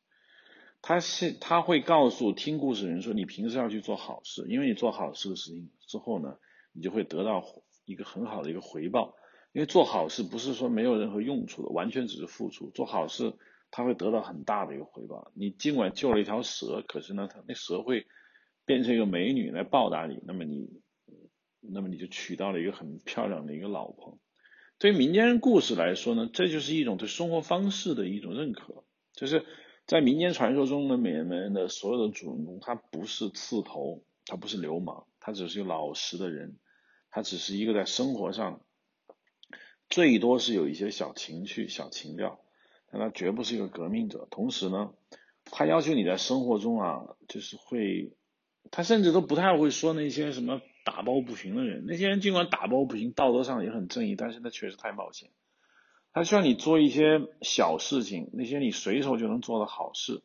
他是他会告诉听故事的人说，你平时要去做好事，因为你做好事的事情之后呢，你就会得到一个很好的一个回报。因为做好事不是说没有任何用处的，完全只是付出。做好事他会得到很大的一个回报。你尽管救了一条蛇，可是呢，他那蛇会变成一个美女来报答你，那么你，那么你就娶到了一个很漂亮的一个老婆。对于民间故事来说呢，这就是一种对生活方式的一种认可。就是在民间传说中的里面的所有的主人公，他不是刺头，他不是流氓，他只是一个老实的人，他只是一个在生活上最多是有一些小情趣、小情调，但他绝不是一个革命者。同时呢，他要求你在生活中啊，就是会，他甚至都不太会说那些什么。打抱不平的人，那些人尽管打抱不平，道德上也很正义，但是那确实太冒险。他需要你做一些小事情，那些你随手就能做的好事，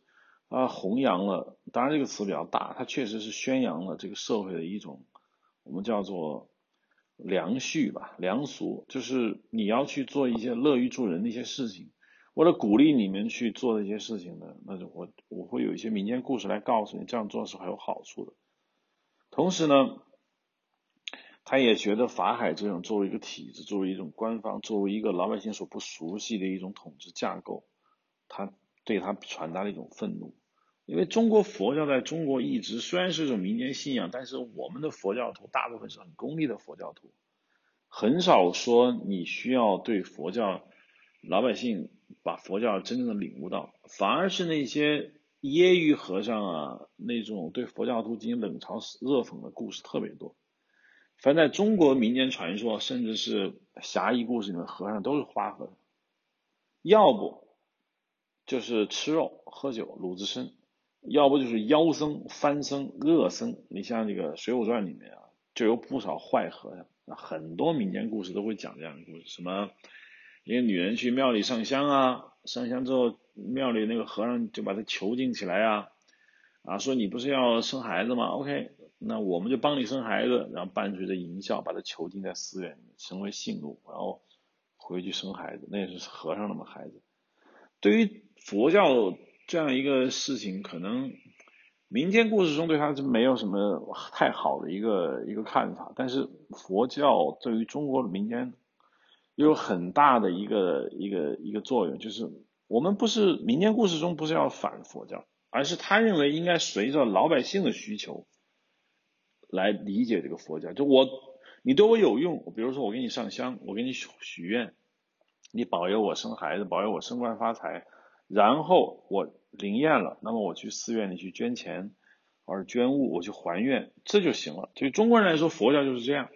啊，弘扬了，当然这个词比较大，他确实是宣扬了这个社会的一种，我们叫做良序吧，良俗，就是你要去做一些乐于助人的一些事情，为了鼓励你们去做这些事情的，那就我我会有一些民间故事来告诉你，这样做是很有好处的。同时呢。他也觉得法海这种作为一个体制，作为一种官方，作为一个老百姓所不熟悉的一种统治架构，他对他传达了一种愤怒。因为中国佛教在中国一直虽然是一种民间信仰，但是我们的佛教徒大部分是很功利的佛教徒，很少说你需要对佛教老百姓把佛教真正的领悟到，反而是那些揶揄和尚啊，那种对佛教徒进行冷嘲热讽的故事特别多。凡在中国民间传说，甚至是侠义故事里面，和尚都是花和尚，要不就是吃肉喝酒鲁智深，要不就是妖僧、翻僧、恶僧。你像这个《水浒传》里面啊，就有不少坏和尚。很多民间故事都会讲这样的故事，什么一个女人去庙里上香啊，上香之后庙里那个和尚就把她囚禁起来啊，啊说你不是要生孩子吗？OK。那我们就帮你生孩子，然后伴随着淫笑把他囚禁在寺院里，成为信奴，然后回去生孩子，那也是和尚的嘛孩子。对于佛教这样一个事情，可能民间故事中对他是没有什么太好的一个一个看法，但是佛教对于中国的民间有很大的一个一个一个作用，就是我们不是民间故事中不是要反佛教，而是他认为应该随着老百姓的需求。来理解这个佛教，就我，你对我有用，比如说我给你上香，我给你许许愿，你保佑我生孩子，保佑我升官发财，然后我灵验了，那么我去寺院里去捐钱，或者捐物，我去还愿，这就行了。对中国人来说，佛教就是这样。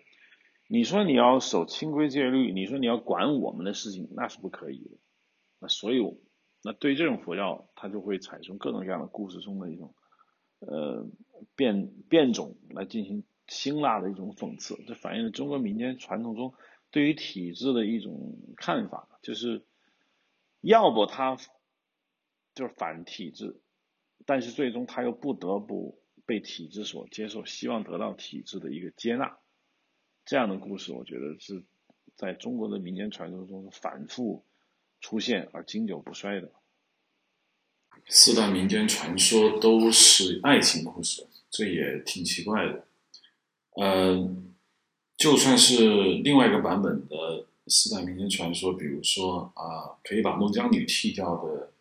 你说你要守清规戒律，你说你要管我们的事情，那是不可以的。那所以，那对这种佛教，它就会产生各种各样的故事中的一种。呃，变变种来进行辛辣的一种讽刺，这反映了中国民间传统中对于体制的一种看法，就是要不他就是反体制，但是最终他又不得不被体制所接受，希望得到体制的一个接纳，这样的故事，我觉得是在中国的民间传说中反复出现而经久不衰的。四大民间传说都是爱情故事，这也挺奇怪的。呃，就算是另外一个版本的四大民间传说，比如说啊，可以把孟姜女剃掉的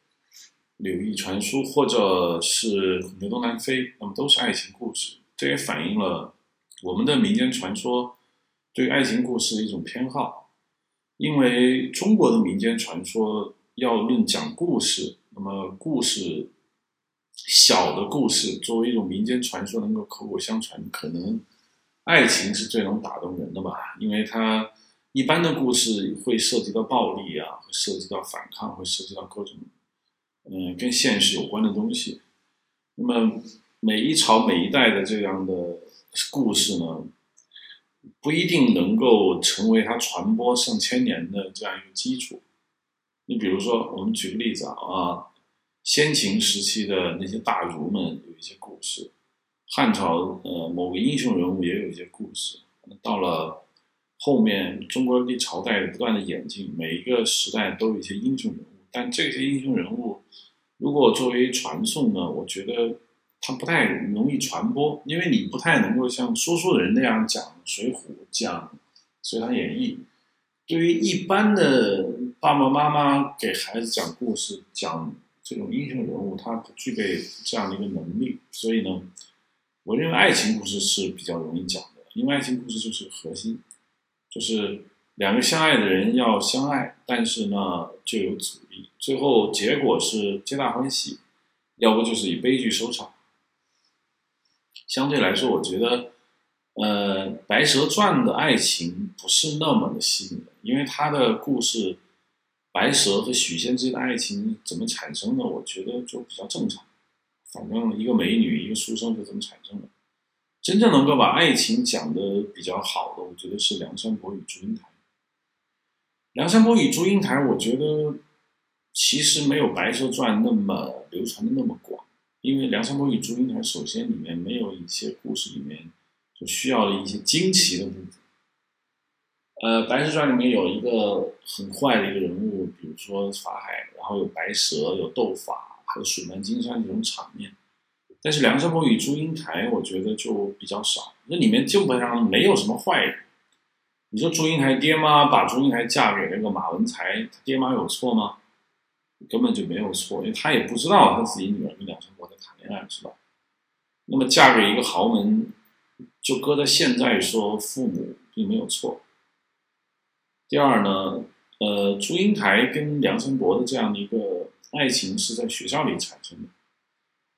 柳毅传书，或者是牛东南飞，那么都是爱情故事。这也反映了我们的民间传说对爱情故事的一种偏好，因为中国的民间传说。要论讲故事，那么故事小的故事作为一种民间传说能够口口相传，可能爱情是最能打动人的吧，因为它一般的故事会涉及到暴力啊，会涉及到反抗，会涉及到各种嗯跟现实有关的东西。那么每一朝每一代的这样的故事呢，不一定能够成为它传播上千年的这样一个基础。你比如说，我们举个例子啊，先秦时期的那些大儒们有一些故事，汉朝呃某个英雄人物也有一些故事。到了后面，中国历朝代不断的演进，每一个时代都有一些英雄人物。但这些英雄人物，如果作为传颂呢，我觉得它不太容易传播，因为你不太能够像说书人那样讲《水浒》、讲《隋唐演义》。对于一般的。爸爸妈妈给孩子讲故事，讲这种英雄人物，他不具备这样的一个能力，所以呢，我认为爱情故事是比较容易讲的，因为爱情故事就是核心，就是两个相爱的人要相爱，但是呢就有阻力，最后结果是皆大欢喜，要不就是以悲剧收场。相对来说，我觉得，呃，《白蛇传》的爱情不是那么的吸引人，因为它的故事。白蛇和许仙之间的爱情怎么产生的？我觉得就比较正常，反正一个美女，一个书生是怎么产生的？真正能够把爱情讲的比较好的，我觉得是梁山伯与祝英台。梁山伯与祝英台，我觉得其实没有《白蛇传》那么流传的那么广，因为梁山伯与祝英台首先里面没有一些故事里面就需要的一些惊奇的部分。呃，《白蛇传》里面有一个很坏的一个人物，比如说法海，然后有白蛇，有斗法，还有水漫金山这种场面。但是《梁山伯与祝英台》，我觉得就比较少，那里面基本上没有什么坏人。你说祝英台爹妈把祝英台嫁给那个马文才，他爹妈有错吗？根本就没有错，因为他也不知道他自己女儿跟梁山伯在谈恋爱，是吧？那么嫁给一个豪门，就搁在现在说，父母并没有错。第二呢，呃，祝英台跟梁山伯的这样的一个爱情是在学校里产生的，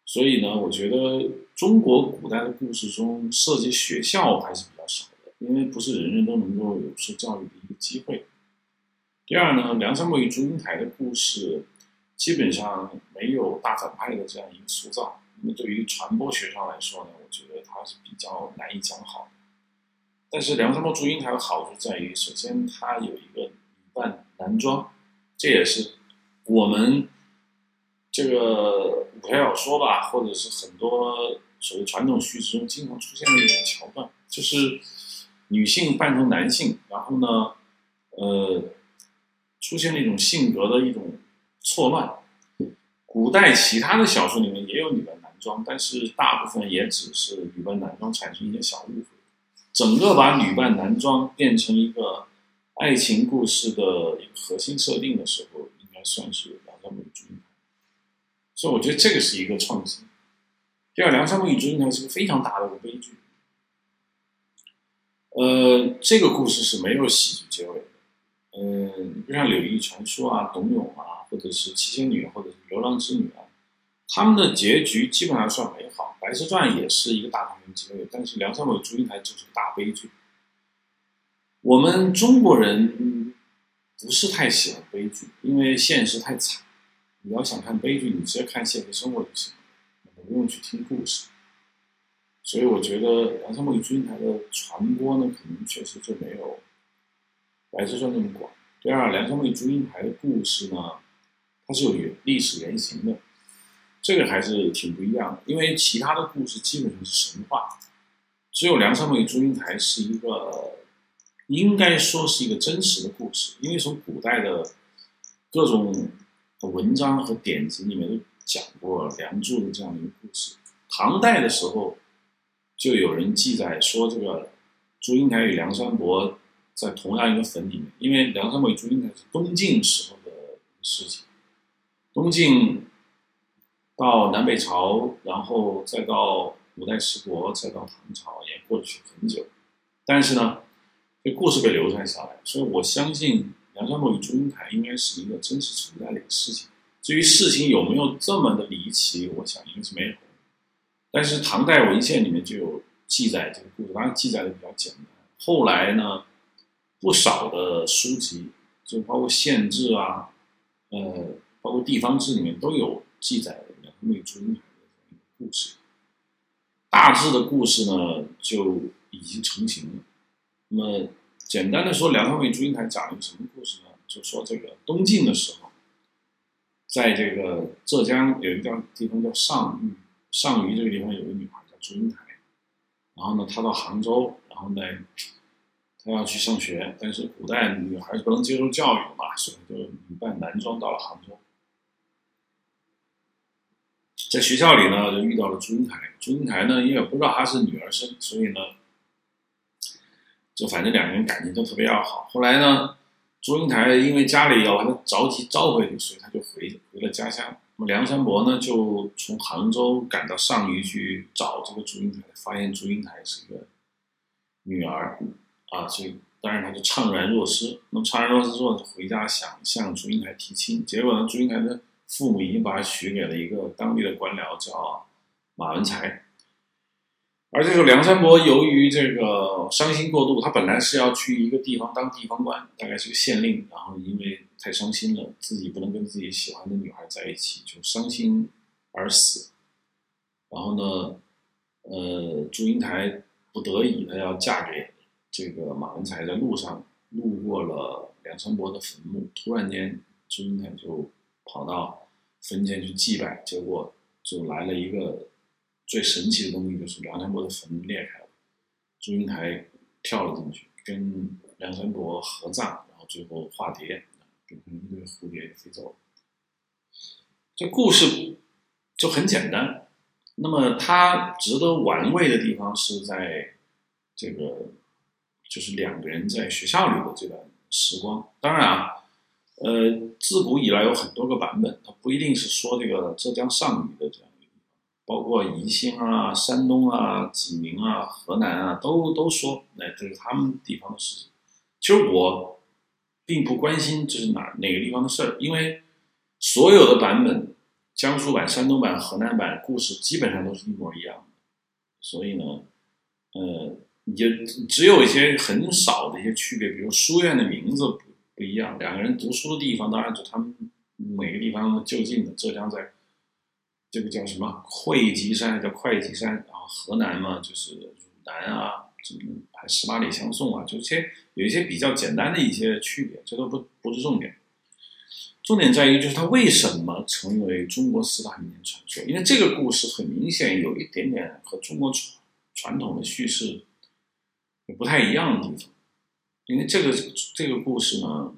所以呢，我觉得中国古代的故事中涉及学校还是比较少的，因为不是人人都能够有受教育的一个机会。第二呢，梁山伯与祝英台的故事基本上没有大反派的这样一个塑造，那么对于传播学上来说呢，我觉得它是比较难以讲好的。但是梁山伯祝英台的好处在于，首先它有一个扮男装，这也是我们这个武侠小说吧，或者是很多所谓传统叙事中经常出现的一种桥段，就是女性扮成男性，然后呢，呃，出现了一种性格的一种错乱。古代其他的小说里面也有女扮男装，但是大部分也只是女扮男装产生一些小误会。整个把女扮男装变成一个爱情故事的一个核心设定的时候，应该算是梁山伯与祝英台，所以我觉得这个是一个创新。第二，梁山伯与祝英台是个非常大的悲剧。呃，这个故事是没有喜剧结尾的。嗯，不像《柳毅传说》啊、董永啊，或者是七仙女，或者是牛郎织女啊。他们的结局基本上算美好，《白蛇传》也是一个大团圆结尾，但是《梁山伯与祝英台》就是个大悲剧。我们中国人不是太喜欢悲剧，因为现实太惨。你要想看悲剧，你直接看现实生活就行了，不用去听故事。所以我觉得《梁山伯与祝英台》的传播呢，可能确实就没有《白蛇传》那么广。第二，《梁山伯与祝英台》的故事呢，它是有原历史原型的。这个还是挺不一样的，因为其他的故事基本上是神话，只有梁山伯与祝英台是一个，应该说是一个真实的故事。因为从古代的各种文章和典籍里面都讲过梁祝的这样的一个故事。唐代的时候，就有人记载说，这个祝英台与梁山伯在同样一个坟里面，因为梁山伯与祝英台是东晋时候的事情，东晋。到南北朝，然后再到五代十国，再到唐朝，也过去很久。但是呢，这故事被流传下来，所以我相信梁山伯与祝英台应该是一个真实存在的一个事情。至于事情有没有这么的离奇，我想应该是没有。但是唐代文献里面就有记载这个故事，当然记载的比较简单。后来呢，不少的书籍，就包括县志啊，呃，包括地方志里面都有记载梁山伯与祝英台的故事。大致的故事呢，就已经成型了。那么简单的说，梁山伯与祝英台讲了一个什么故事呢？就说这个东晋的时候。在这个浙江有一个地方叫上虞，上虞这个地方有个女孩叫祝英台，然后呢，她到杭州，然后呢，她要去上学，但是古代女孩是不能接受教育嘛，所以就女扮男装到了杭州，在学校里呢就遇到了祝英台，祝英台呢因为不知道她是女儿身，所以呢，就反正两个人感情都特别要好，后来呢。祝英台因为家里要把他着急召回，所以他就回回了家乡。那么梁山伯呢，就从杭州赶到上虞去找这个祝英台，发现祝英台是一个女儿啊，所以当然他就怅然若失。那么怅然若失之后，就回家想向祝英台提亲。结果呢，祝英台的父母已经把他许给了一个当地的官僚，叫马文才。而这个梁山伯由于这个伤心过度，他本来是要去一个地方当地方官，大概是个县令，然后因为太伤心了，自己不能跟自己喜欢的女孩在一起，就伤心而死。然后呢，呃，祝英台不得已的要嫁给这个马文才，在路上路过了梁山伯的坟墓，突然间祝英台就跑到坟前去祭拜，结果就来了一个。最神奇的东西就是梁山伯的坟裂开了，祝英台跳了进去，跟梁山伯合葬，然后最后化蝶，变成一对蝴蝶飞走了。这故事就很简单，那么它值得玩味的地方是在这个，就是两个人在学校里的这段时光。当然啊，呃，自古以来有很多个版本，它不一定是说这个浙江上虞的这样。包括宜兴啊、山东啊、济宁啊、河南啊，都都说，那这是他们地方的事情。其实我并不关心这是哪哪个地方的事儿，因为所有的版本，江苏版、山东版、河南版故事基本上都是一模一样的。所以呢，呃，也只有一些很少的一些区别，比如书院的名字不不一样，两个人读书的地方，当然就他们每个地方就近的，浙江在。这个叫什么？会稽山叫会稽山，然后河南嘛就是汝南啊，什么还十八里相送啊，就这些有一些比较简单的一些区别，这都不不是重点。重点在于就是它为什么成为中国四大民间传说？因为这个故事很明显有一点点和中国传传统的叙事不太一样的地方。因为这个这个故事呢，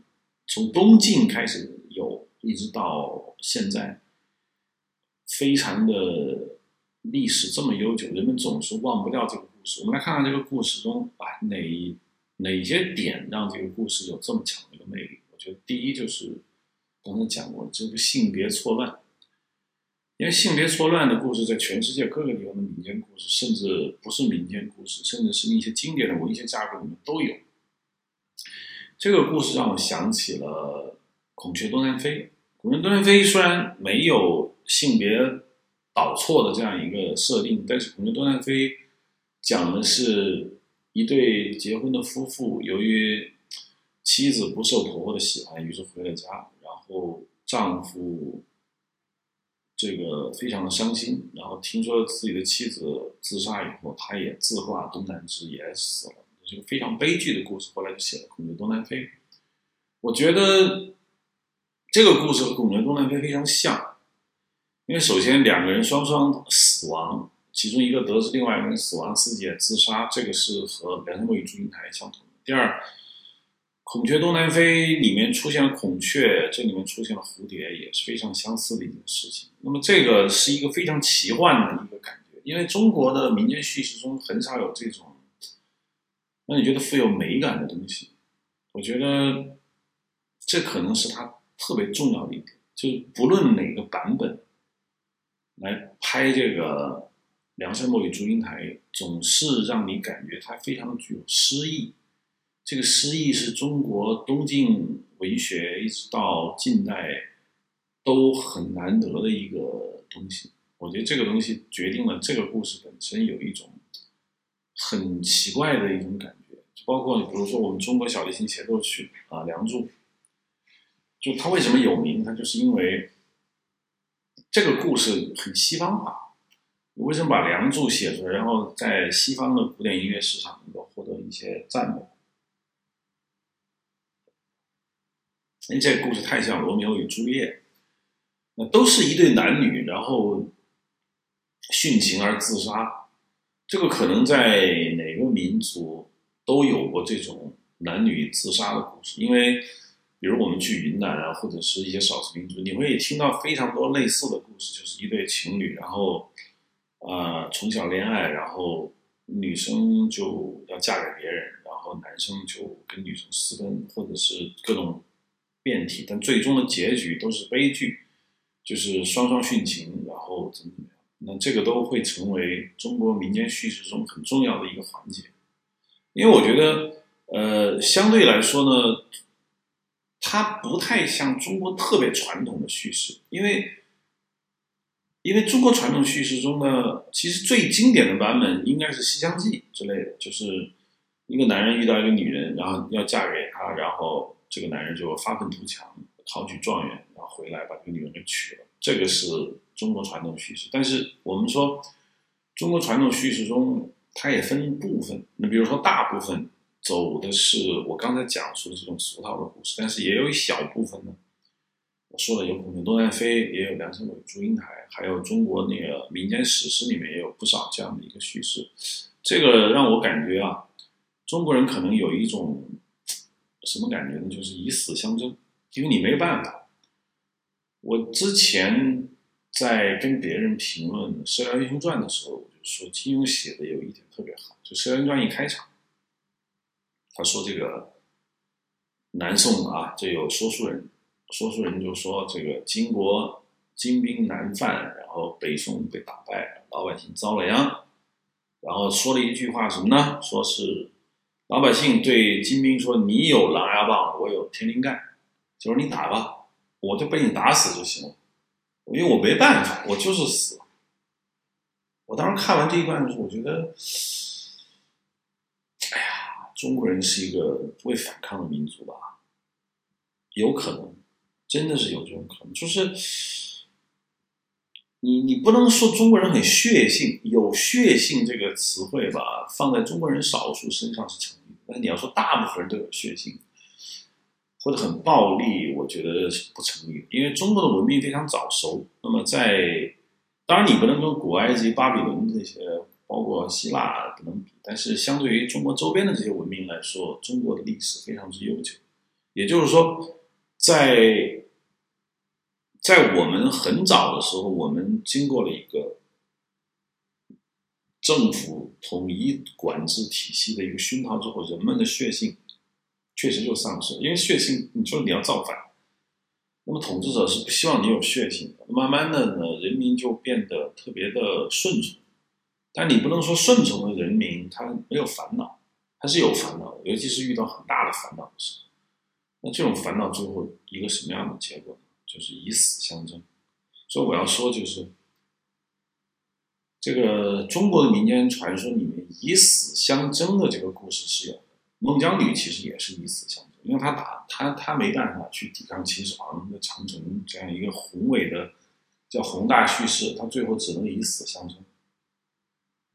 从东晋开始有，一直到现在。非常的历史这么悠久，人们总是忘不掉这个故事。我们来看看这个故事中啊，哪哪些点让这个故事有这么强的一个魅力？我觉得第一就是刚才讲过这个性别错乱，因为性别错乱的故事在全世界各个地方的民间故事，甚至不是民间故事，甚至是一些经典的文学架构里面都有。这个故事让我想起了《孔雀东南飞》。《孔雀东南飞》虽然没有。性别导错的这样一个设定，但是《孔雀东南飞》讲的是一对结婚的夫妇，由于妻子不受婆婆的喜欢，于是回了家，然后丈夫这个非常的伤心，然后听说自己的妻子自杀以后，他也自挂东南枝也死了，是个非常悲剧的故事。后来就写了《孔雀东南飞》，我觉得这个故事和《孔雀东南飞》非常像。因为首先两个人双双死亡，其中一个得知另外一个人死亡，自己也自杀，这个是和梁山伯与祝英台相同的。第二，《孔雀东南飞》里面出现了孔雀，这里面出现了蝴蝶，也是非常相似的一件事情。那么这个是一个非常奇幻的一个感觉，因为中国的民间叙事中很少有这种让你觉得富有美感的东西。我觉得这可能是它特别重要的一点，就是不论哪个版本。来拍这个《梁山伯与祝英台》，总是让你感觉它非常具有诗意。这个诗意是中国东晋文学一直到近代都很难得的一个东西。我觉得这个东西决定了这个故事本身有一种很奇怪的一种感觉，包括你比如说我们中国小提琴协奏曲啊，《梁祝》，就它为什么有名？它就是因为这个故事很西方化。你为什么把《梁祝》写出来，然后在西方的古典音乐市场能够获得一些赞美？因为这个故事太像《罗密欧与朱丽叶》，那都是一对男女，然后。殉情而自杀，这个可能在哪个民族都有过这种男女自杀的故事。因为，比如我们去云南啊，或者是一些少数民族，你会听到非常多类似的故事，就是一对情侣，然后，呃，从小恋爱，然后女生就要嫁给别人，然后男生就跟女生私奔，或者是各种变体，但最终的结局都是悲剧，就是双双殉情，然后怎么怎么样。那这个都会成为中国民间叙事中很重要的一个环节，因为我觉得，呃，相对来说呢，它不太像中国特别传统的叙事，因为，因为中国传统叙事中呢，其实最经典的版本应该是《西厢记》之类的，就是一个男人遇到一个女人，然后要嫁给他，然后这个男人就发愤图强，考取状元，然后回来把这个女人给娶了，这个是。中国传统叙事，但是我们说，中国传统叙事中，它也分部分。那比如说，大部分走的是我刚才讲述的这种俗套的故事，但是也有一小部分呢。我说了，有孔雀东南飞，也有梁山伯与祝英台，还有中国那个民间史诗里面也有不少这样的一个叙事。这个让我感觉啊，中国人可能有一种什么感觉呢？就是以死相争，因为你没办法。我之前。在跟别人评论《射雕英雄传》的时候，我就说金庸写的有一点特别好。就《射雕英雄传》一开场，他说这个南宋啊，这有说书人，说书人就说这个金国金兵南犯，然后北宋被打败，老百姓遭了殃。然后说了一句话什么呢？说是老百姓对金兵说：“你有狼牙棒，我有天灵盖，就是你打吧，我就被你打死就行了。”因为我没办法，我就是死。我当时看完这一段的时候，我觉得，哎呀，中国人是一个会反抗的民族吧？有可能，真的是有这种可能。就是你，你不能说中国人很血性，有血性这个词汇吧，放在中国人少数身上是成立的。但你要说大部分人都有血性。或者很暴力，我觉得是不成立。因为中国的文明非常早熟。那么在，当然你不能跟古埃及、巴比伦这些，包括希腊不能比。但是相对于中国周边的这些文明来说，中国的历史非常之悠久。也就是说，在在我们很早的时候，我们经过了一个政府统一管制体系的一个熏陶之后，人们的血性。确实就丧失了，因为血性，你说你要造反，那么统治者是不希望你有血性的。慢慢的呢，人民就变得特别的顺从，但你不能说顺从的人民他没有烦恼，他是有烦恼的，尤其是遇到很大的烦恼的时候。那这种烦恼最后一个什么样的结果？就是以死相争。所以我要说，就是这个中国的民间传说里面以死相争的这个故事是有的。孟姜女其实也是以死相争，因为她打她她没办法去抵抗秦始皇的长城这样一个宏伟的叫宏大叙事，她最后只能以死相争。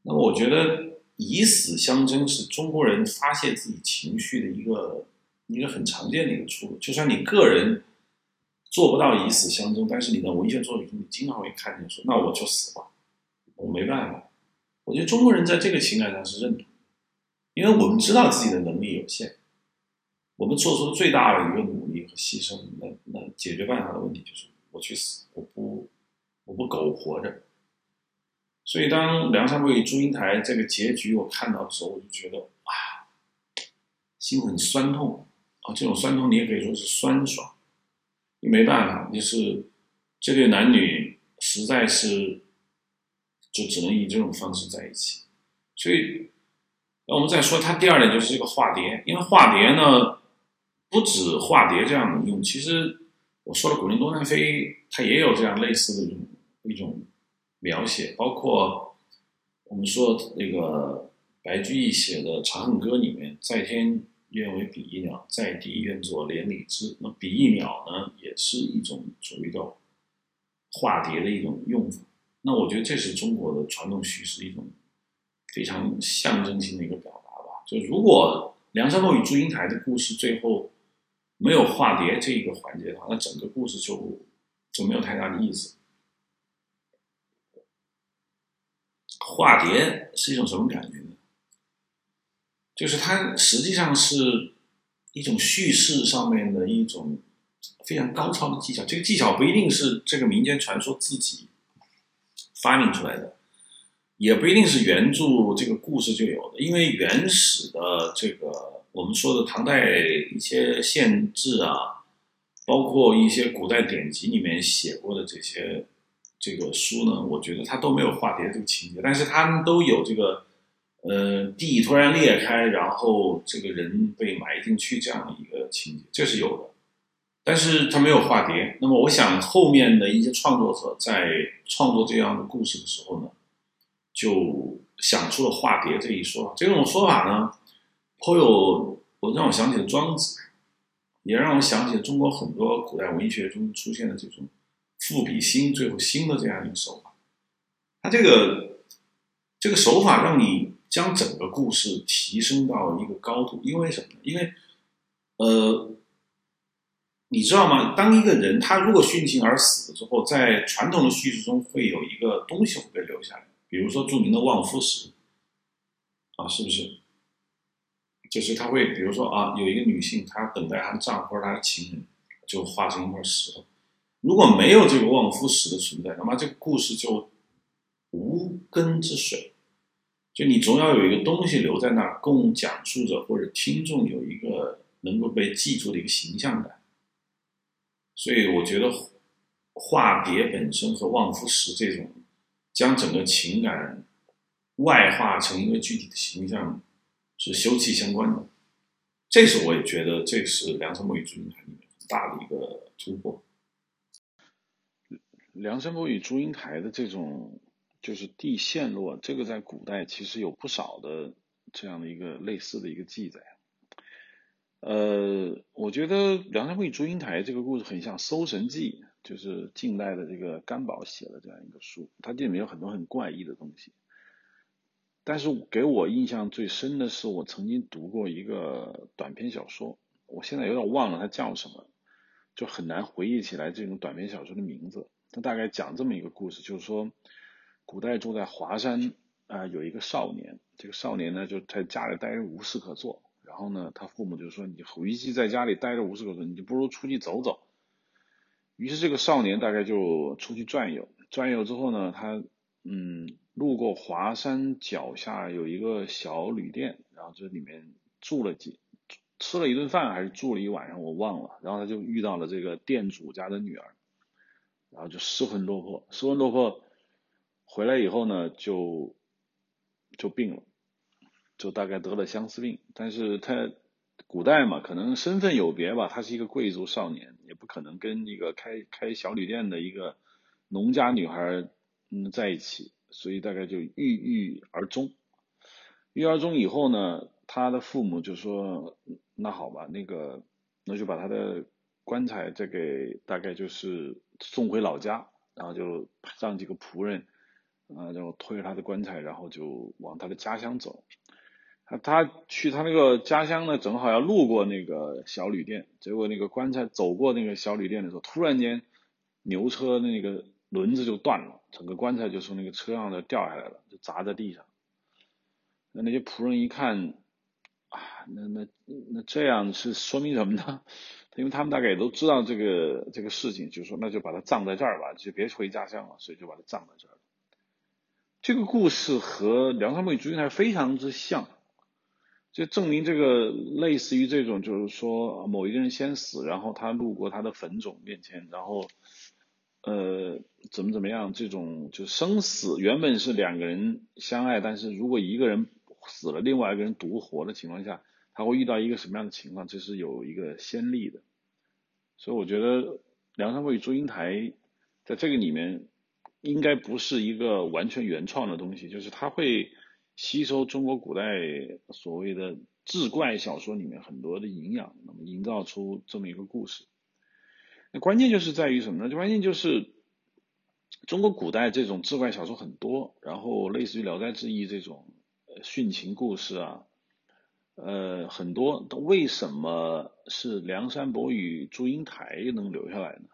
那我觉得以死相争是中国人发泄自己情绪的一个一个很常见的一个出路。就算你个人做不到以死相争，但是你的文学作品中你经常会看见说，那我就死吧，我没办法。我觉得中国人在这个情感上是认同。因为我们知道自己的能力有限，我们做出最大的一个努力和牺牲，那那解决办法的问题就是我去死，我不我不苟活着。所以当梁山伯与祝英台这个结局我看到的时候，我就觉得啊，心很酸痛啊，这种酸痛你也可以说是酸爽。你没办法，就是这对男女实在是就只能以这种方式在一起，所以。那我们再说，它第二点就是这个化蝶，因为化蝶呢，不止化蝶这样的用，其实我说的《古灵多南飞》，它也有这样类似的一种一种描写，包括我们说那个白居易写的《长恨歌》里面，“在天愿为比翼鸟，在地愿作连理枝”。那比翼鸟呢，也是一种所谓的化蝶的一种用法。那我觉得这是中国的传统叙事一种非常象征性的一个表达吧。就如果梁山伯与祝英台的故事最后没有化蝶这一个环节的话，那整个故事就就没有太大的意思。化蝶是一种什么感觉呢？就是它实际上是一种叙事上面的一种非常高超的技巧。这个技巧不一定是这个民间传说自己发明出来的，也不一定是原著这个故事就有的，因为原始的这个。我们说的唐代一些县志啊，包括一些古代典籍里面写过的这些这个书呢，我觉得它都没有化蝶这个情节，但是他们都有这个呃地突然裂开，然后这个人被埋进去这样的一个情节，这是有的，但是他没有化蝶。那么我想后面的一些创作者在创作这样的故事的时候呢，就想出了化蝶这一说。这种说法呢。颇有我让我想起了庄子，也让我想起了中国很多古代文学中出现的这种赋比兴，最后兴的这样一个手法。他这个这个手法让你将整个故事提升到一个高度，因为什么呢？因为呃，你知道吗？当一个人他如果殉情而死了之后，在传统的叙事中会有一个东西会被留下来，比如说著名的望夫石啊，是不是？就是他会，比如说啊，有一个女性，她等待她的丈夫或者她的情人，就化成一块石头。如果没有这个望夫石的存在，那么这个故事就无根之水。就你总要有一个东西留在那儿，供讲述者或者听众有一个能够被记住的一个形象感。所以我觉得化蝶本身和望夫石这种将整个情感外化成一个具体的形象。是休戚相关的，这是我也觉得这是梁山伯与祝英台里面很大的一个突破。梁山伯与祝英台的这种就是地陷落，这个在古代其实有不少的这样的一个类似的一个记载。呃，我觉得梁山伯与祝英台这个故事很像《搜神记》，就是近代的这个甘宝写的这样一个书，它这里面有很多很怪异的东西。但是给我印象最深的是，我曾经读过一个短篇小说，我现在有点忘了它叫什么，就很难回忆起来这种短篇小说的名字。他大概讲这么一个故事，就是说，古代住在华山啊有一个少年，这个少年呢就在家里待着无事可做，然后呢他父母就说你与其在家里待着无事可做，你就不如出去走走。于是这个少年大概就出去转悠，转悠之后呢，他嗯。路过华山脚下有一个小旅店，然后这里面住了几吃了一顿饭，还是住了一晚上，我忘了。然后他就遇到了这个店主家的女儿，然后就失魂落魄，失魂落魄回来以后呢，就就病了，就大概得了相思病。但是他古代嘛，可能身份有别吧，他是一个贵族少年，也不可能跟一个开开小旅店的一个农家女孩嗯在一起。所以大概就郁郁而终，郁而终以后呢，他的父母就说：“那好吧，那个那就把他的棺材再给大概就是送回老家，然后就让几个仆人啊，然后推着他的棺材，然后就往他的家乡走。他他去他那个家乡呢，正好要路过那个小旅店，结果那个棺材走过那个小旅店的时候，突然间牛车那个。轮子就断了，整个棺材就从那个车上掉下来了，就砸在地上。那那些仆人一看，啊，那那那这样是说明什么呢？因为他们大概也都知道这个这个事情，就说那就把它葬在这儿吧，就别回家乡了，所以就把它葬在这儿。这个故事和梁山伯与祝英台非常之像，就证明这个类似于这种，就是说某一个人先死，然后他路过他的坟冢面前，然后。呃，怎么怎么样？这种就生死原本是两个人相爱，但是如果一个人死了，另外一个人独活的情况下，他会遇到一个什么样的情况，这是有一个先例的。所以我觉得《梁山伯与祝英台》在这个里面应该不是一个完全原创的东西，就是它会吸收中国古代所谓的志怪小说里面很多的营养，那么营造出这么一个故事。那关键就是在于什么呢？关键就是中国古代这种志怪小说很多，然后类似于《聊斋志异》这种殉情故事啊。呃，很多为什么是梁山伯与祝英台能留下来呢？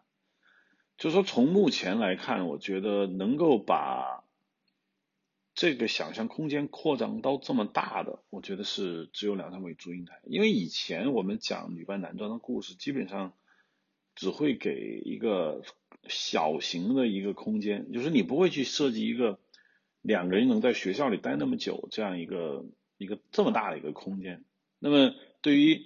就说从目前来看，我觉得能够把这个想象空间扩张到这么大的，我觉得是只有梁山伯与祝英台。因为以前我们讲女扮男装的故事，基本上只会给一个小型的一个空间，就是你不会去设计一个两个人能在学校里待那么久这样一个。一个这么大的一个空间，那么对于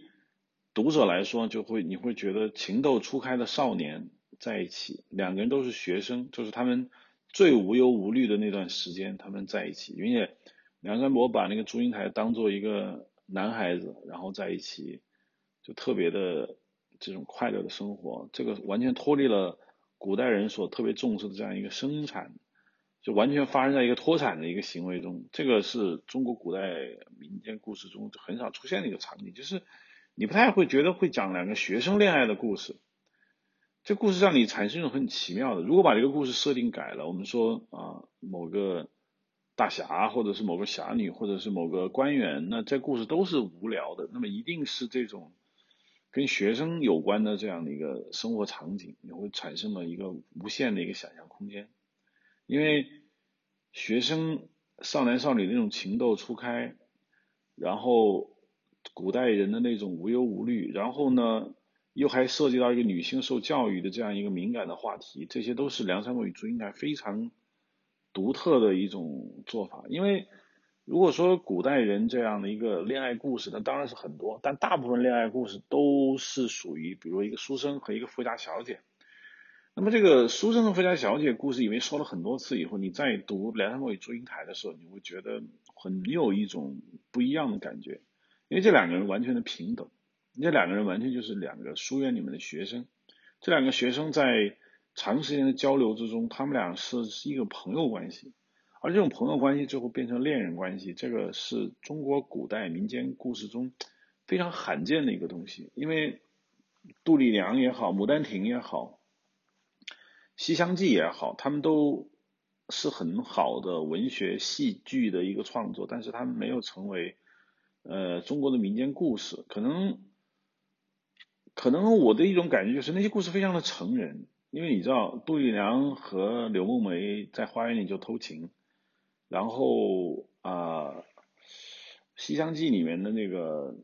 读者来说，就会你会觉得情窦初开的少年在一起，两个人都是学生，就是他们最无忧无虑的那段时间，他们在一起，并且梁山伯把那个祝英台当做一个男孩子，然后在一起，就特别的这种快乐的生活，这个完全脱离了古代人所特别重视的这样一个生产。就完全发生在一个脱产的一个行为中，这个是中国古代民间故事中很少出现的一个场景，就是你不太会觉得会讲两个学生恋爱的故事，这故事让你产生一种很奇妙的。如果把这个故事设定改了，我们说啊某个大侠或者是某个侠女或者是某个官员，那这故事都是无聊的，那么一定是这种跟学生有关的这样的一个生活场景，你会产生了一个无限的一个想象空间。因为学生少男少女那种情窦初开，然后古代人的那种无忧无虑，然后呢又还涉及到一个女性受教育的这样一个敏感的话题，这些都是梁山伯与祝英台非常独特的一种做法。因为如果说古代人这样的一个恋爱故事，那当然是很多，但大部分恋爱故事都是属于，比如一个书生和一个富家小姐。那么这个书生和富家小姐故事，因为说了很多次以后，你再读《梁山伯与祝英台》的时候，你会觉得很有一种不一样的感觉，因为这两个人完全的平等，这两个人完全就是两个书院里面的学生，这两个学生在长时间的交流之中，他们俩是一个朋友关系，而这种朋友关系最后变成恋人关系，这个是中国古代民间故事中非常罕见的一个东西，因为杜丽娘也好，牡丹亭也好。《西厢记》也好，他们都是很好的文学戏剧的一个创作，但是他们没有成为呃中国的民间故事。可能可能我的一种感觉就是那些故事非常的成人，因为你知道杜丽娘和柳梦梅在花园里就偷情，然后啊《西厢记》里面的那个。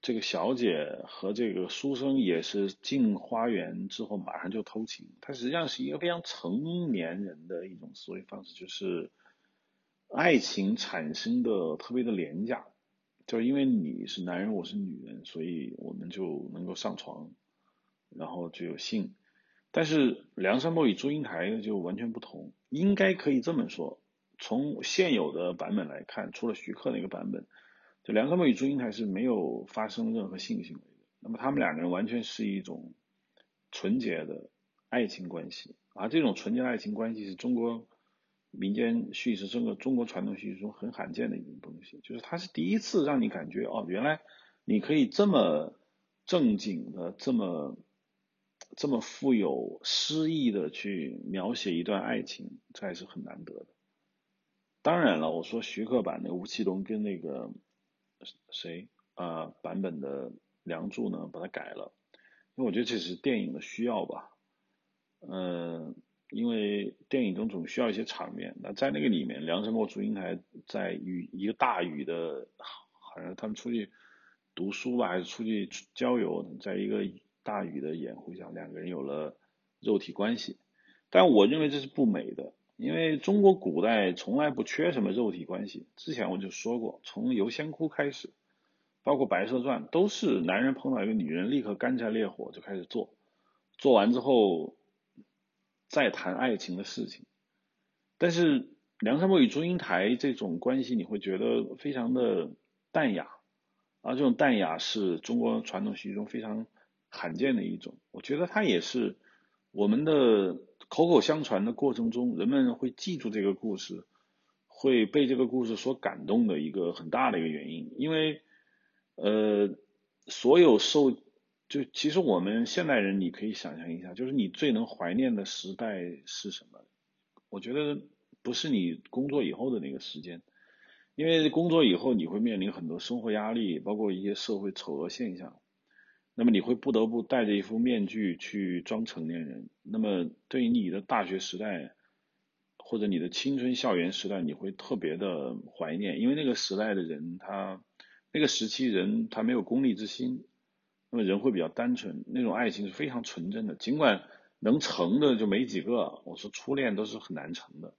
这个小姐和这个书生也是进花园之后马上就偷情，他实际上是一个非常成年人的一种思维方式，就是爱情产生的特别的廉价，就是因为你是男人，我是女人，所以我们就能够上床，然后就有性。但是梁山伯与祝英台就完全不同，应该可以这么说，从现有的版本来看，除了徐克那个版本。梁山伯与祝英台是没有发生任何性行为的，那么他们两个人完全是一种纯洁的爱情关系，而这种纯洁的爱情关系是中国民间叙事、整个中国传统叙事中很罕见的一种东西，就是它是第一次让你感觉哦，原来你可以这么正经的、这么这么富有诗意的去描写一段爱情，这还是很难得的。当然了，我说徐克版的吴奇隆跟那个。谁啊？版本的《梁祝》呢？把它改了，因为我觉得这是电影的需要吧。嗯，因为电影中总需要一些场面。那在那个里面，梁山伯、祝英台在雨一个大雨的，好像他们出去读书吧，还是出去郊游，在一个大雨的掩护下，两个人有了肉体关系。但我认为这是不美的。因为中国古代从来不缺什么肉体关系，之前我就说过，从游仙窟开始，包括白蛇传，都是男人碰到一个女人，立刻干柴烈火就开始做，做完之后再谈爱情的事情。但是梁山伯与祝英台这种关系，你会觉得非常的淡雅，啊，这种淡雅是中国传统戏剧中非常罕见的一种。我觉得它也是我们的口口相传的过程中，人们会记住这个故事，会被这个故事所感动的一个很大的一个原因。因为，呃，所有受就其实我们现代人，你可以想象一下，就是你最能怀念的时代是什么？我觉得不是你工作以后的那个时间。因为工作以后你会面临很多生活压力，包括一些社会丑恶现象，那么你会不得不戴着一副面具去装成年人。那么对于你的大学时代或者你的青春校园时代，你会特别的怀念，因为那个时代的人他那个时期人他没有功利之心，那么人会比较单纯，那种爱情是非常纯真的，尽管能成的就没几个，我说初恋都是很难成的。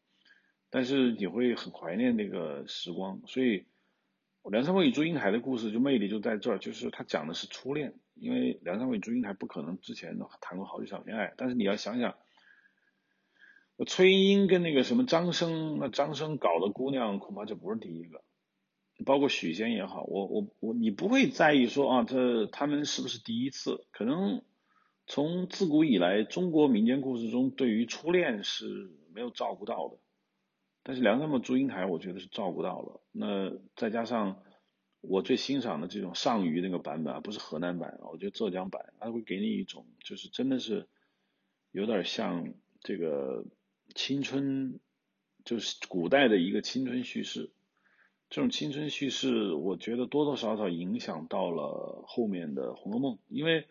但是你会很怀念那个时光，所以梁山伯与祝英台的故事就魅力就在这儿，就是他讲的是初恋，因为梁山伯与祝英台不可能之前谈过好几场恋爱，但是你要想想，崔莺莺跟那个什么张生，那张生搞的姑娘恐怕就不是第一个，包括许仙也好，我我我你不会在意说啊，这他们是不是第一次？可能从自古以来中国民间故事中对于初恋是没有照顾到的。但是梁山伯祝英台，我觉得是照顾到了。那再加上我最欣赏的这种上虞那个版本啊，不是河南版，我觉得浙江版，它会给你一种就是真的是有点像这个青春，就是古代的一个青春叙事。这种青春叙事，我觉得多多少少影响到了后面的《红楼梦》，因为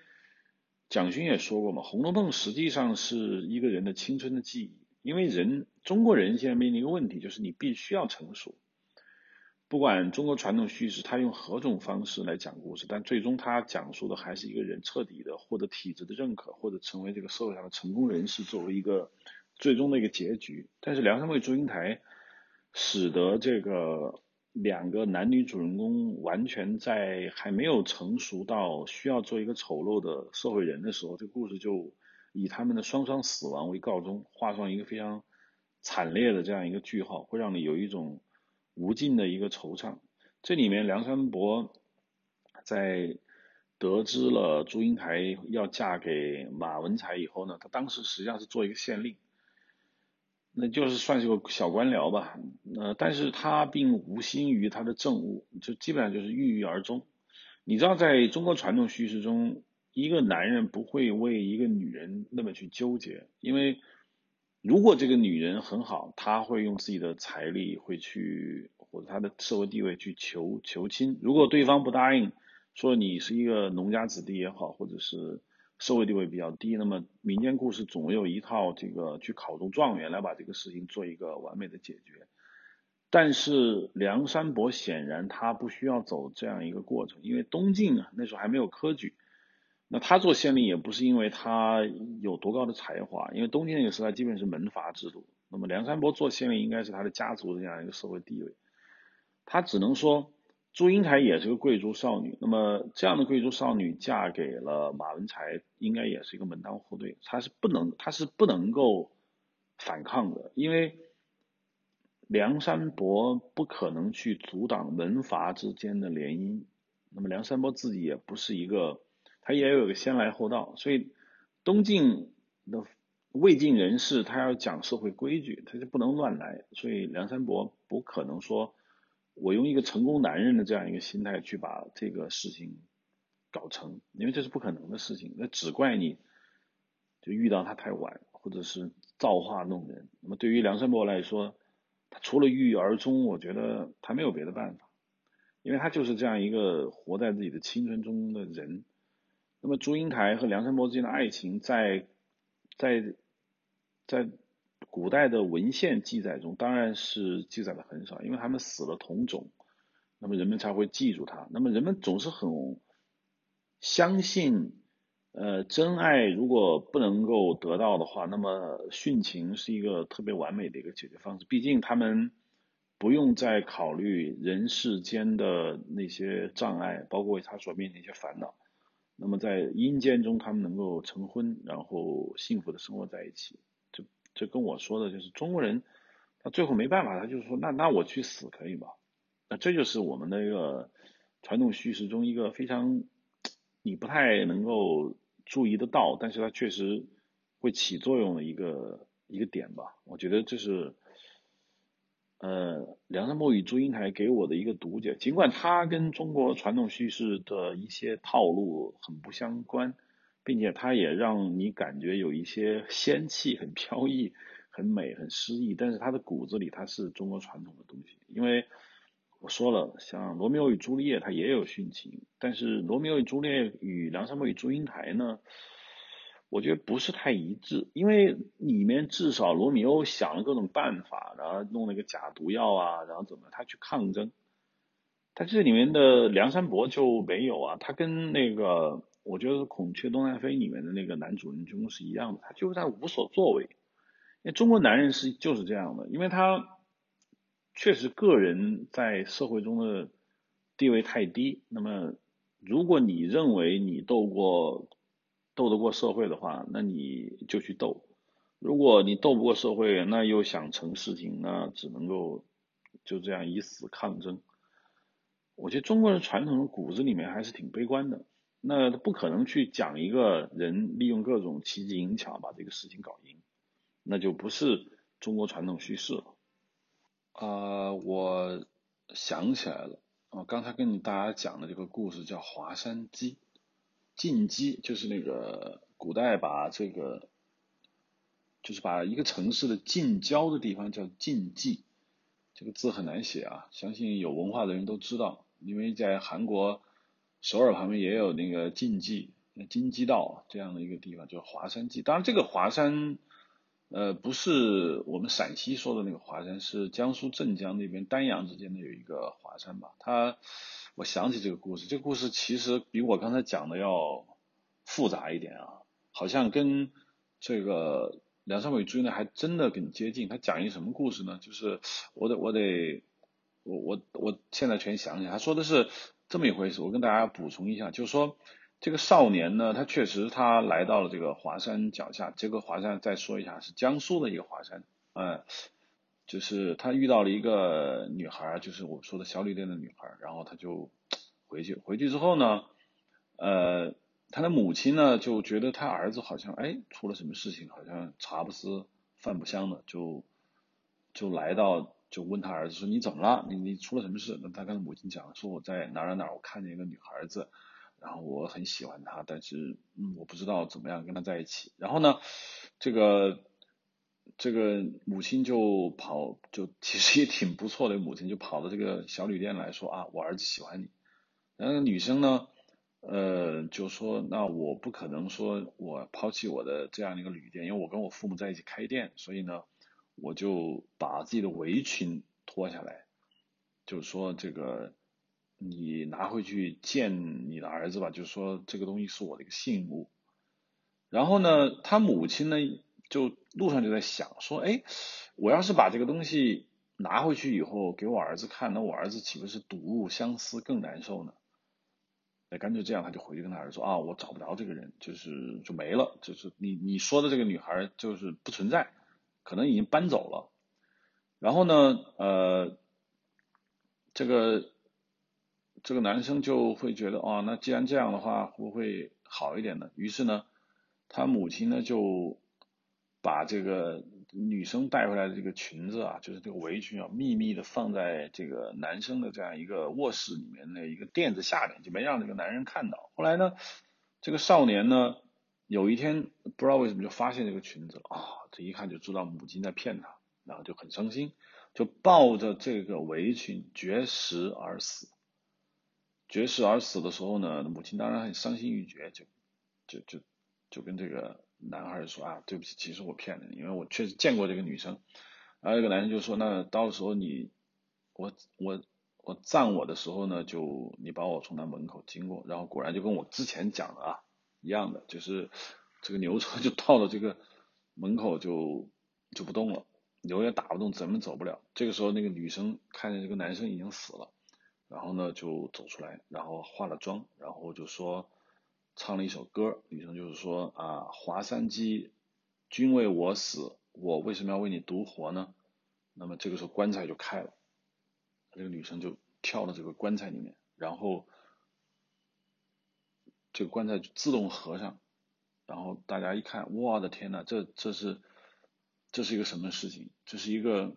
蒋勋也说过嘛，《红楼梦》实际上是一个人的青春的记忆。因为人中国人现在面临一个问题，就是你必须要成熟。不管中国传统叙事他用何种方式来讲故事，但最终他讲述的还是一个人彻底的获得体制的认可，或者成为这个社会上的成功人士作为一个最终的一个结局。但是梁山伯祝英台使得这个两个男女主人公完全在还没有成熟到需要做一个丑陋的社会人的时候，这个故事就。以他们的双双死亡为告终，画上一个非常惨烈的这样一个句号，会让你有一种无尽的一个惆怅。这里面梁山伯在得知了祝英台要嫁给马文才以后呢，他当时实际上是做一个县令，那就是算是个小官僚吧。呃，但是他并无心于他的政务，就基本上就是郁郁而终。你知道，在中国传统叙事中。一个男人不会为一个女人那么去纠结，因为如果这个女人很好，他会用自己的财力会去或者他的社会地位去求求亲。如果对方不答应，说你是一个农家子弟也好，或者是社会地位比较低，那么民间故事总有一套这个去考中状元来把这个事情做一个完美的解决。但是梁山伯显然他不需要走这样一个过程，因为东晋啊那时候还没有科举。那他做县令也不是因为他有多高的才华，因为东晋那个时代基本是门阀制度。那么梁山伯做县令应该是他的家族的这样一个社会地位。他只能说，祝英台也是个贵族少女。那么这样的贵族少女嫁给了马文才，应该也是一个门当户对。他是不能，他是不能够反抗的，因为梁山伯不可能去阻挡门阀之间的联姻。那么梁山伯自己也不是一个。他也有个先来后到，所以东晋的魏晋人士他要讲社会规矩，他就不能乱来。所以梁山伯不可能说，我用一个成功男人的这样一个心态去把这个事情搞成，因为这是不可能的事情。那只怪你，就遇到他太晚，或者是造化弄人。那么对于梁山伯来说，他除了郁郁而终，我觉得他没有别的办法，因为他就是这样一个活在自己的青春中的人。那么祝英台和梁山伯之间的爱情，在在在古代的文献记载中，当然是记载的很少，因为他们死了同种，那么人们才会记住他。那么人们总是很相信，呃，真爱如果不能够得到的话，那么殉情是一个特别完美的一个解决方式。毕竟他们不用再考虑人世间的那些障碍，包括他所面临一些烦恼。那么在阴间中，他们能够成婚，然后幸福的生活在一起。这这跟我说的就是中国人，他最后没办法，他就说，那那我去死可以吗？那这就是我们的一个传统叙事中一个非常你不太能够注意得到，但是它确实会起作用的一个一个点吧。我觉得这是呃梁山伯与祝英台给我的一个读解，尽管它跟中国传统叙事的一些套路很不相关，并且它也让你感觉有一些仙气很飘逸。很美，很诗意，但是它的骨子里它是中国传统的东西。因为我说了，像罗密欧与朱丽叶，它也有殉情，但是罗密欧与朱丽叶与梁山伯与祝英台呢，我觉得不是太一致。因为里面至少罗密欧想了各种办法，然后弄了个假毒药啊，然后怎么他去抗争。他这里面的梁山伯就没有啊，他跟那个我觉得《孔雀东南飞》里面的那个男主人公是一样的，他就是在无所作为。因为中国男人是就是这样的，因为他确实个人在社会中的地位太低。那么，如果你认为你斗过斗得过社会的话，那你就去斗；如果你斗不过社会，那又想成事情，那只能够就这样以死抗争。我觉得中国人传统的骨子里面还是挺悲观的，那不可能去讲一个人利用各种奇技淫巧把这个事情搞赢。那就不是中国传统叙事了。啊，我想起来了，我刚才跟你大家讲的这个故事叫华山鸡，进击就是那个古代把这个，就是把一个城市的近郊的地方叫晋冀，这个字很难写啊，相信有文化的人都知道，因为在韩国首尔旁边也有那个晋冀、京畿道这样的一个地方，叫华山鸡。当然，这个华山。呃，不是我们陕西说的那个华山，是江苏镇江那边丹阳之间的有一个华山吧。它，我想起这个故事，这个故事其实比我刚才讲的要复杂一点啊，好像跟这个梁山伯与祝英台还真的更接近。他讲一个什么故事呢？就是我得我得我我我现在全想起来，他说的是这么一回事。我跟大家补充一下，就是说。这个少年呢，他确实他来到了这个华山脚下。这个华山再说一下，是江苏的一个华山。嗯，就是他遇到了一个女孩，就是我说的小旅店的女孩。然后他就 回去，回去之后呢，呃，他的母亲呢就觉得他儿子好像哎出了什么事情，好像茶不思饭不香的，就就来到就问他儿子说你怎么了？你你出了什么事？那他跟他母亲讲说我在哪儿哪哪我看见一个女孩子。然后我很喜欢她，但是嗯，我不知道怎么样跟她在一起。然后呢，这个这个母亲就跑，就其实也挺不错的母亲，就跑到这个小旅店来说啊，我儿子喜欢你。然后女生呢，呃，就说那我不可能说我抛弃我的这样一个旅店，因为我跟我父母在一起开店，所以呢，我就把自己的围裙脱下来，就说这个。你拿回去见你的儿子吧，就说这个东西是我的一个信物。然后呢，他母亲呢就路上就在想说，哎，我要是把这个东西拿回去以后给我儿子看，那我儿子岂不是睹物相思更难受呢？那干脆这样，他就回去跟他儿子说啊，我找不着这个人，就是就没了，就是你你说的这个女孩就是不存在，可能已经搬走了。然后呢，呃，这个。这个男生就会觉得，哦，那既然这样的话，会不会好一点呢？于是呢，他母亲呢就把这个女生带回来的这个裙子啊，就是这个围裙啊，秘密的放在这个男生的这样一个卧室里面的一个垫子下面，就没让这个男人看到。后来呢，这个少年呢，有一天不知道为什么就发现这个裙子了啊，这一看就知道母亲在骗他，然后就很伤心，就抱着这个围裙绝食而死。绝食而死的时候呢，母亲当然很伤心欲绝，就就就就跟这个男孩说啊，对不起，其实我骗了你，因为我确实见过这个女生。然后这个男生就说，那到时候你我我我葬我的时候呢，就你把我从他门口经过，然后果然就跟我之前讲的啊一样的，就是这个牛车就到了这个门口就就不动了，牛也打不动，怎么走不了。这个时候那个女生看见这个男生已经死了。然后呢，就走出来，然后化了妆，然后就说唱了一首歌。女生就是说啊，华山鸡，君为我死，我为什么要为你独活呢？那么这个时候棺材就开了，这个女生就跳到这个棺材里面，然后这个棺材就自动合上，然后大家一看，我的天呐，这这是这是一个什么事情？这是一个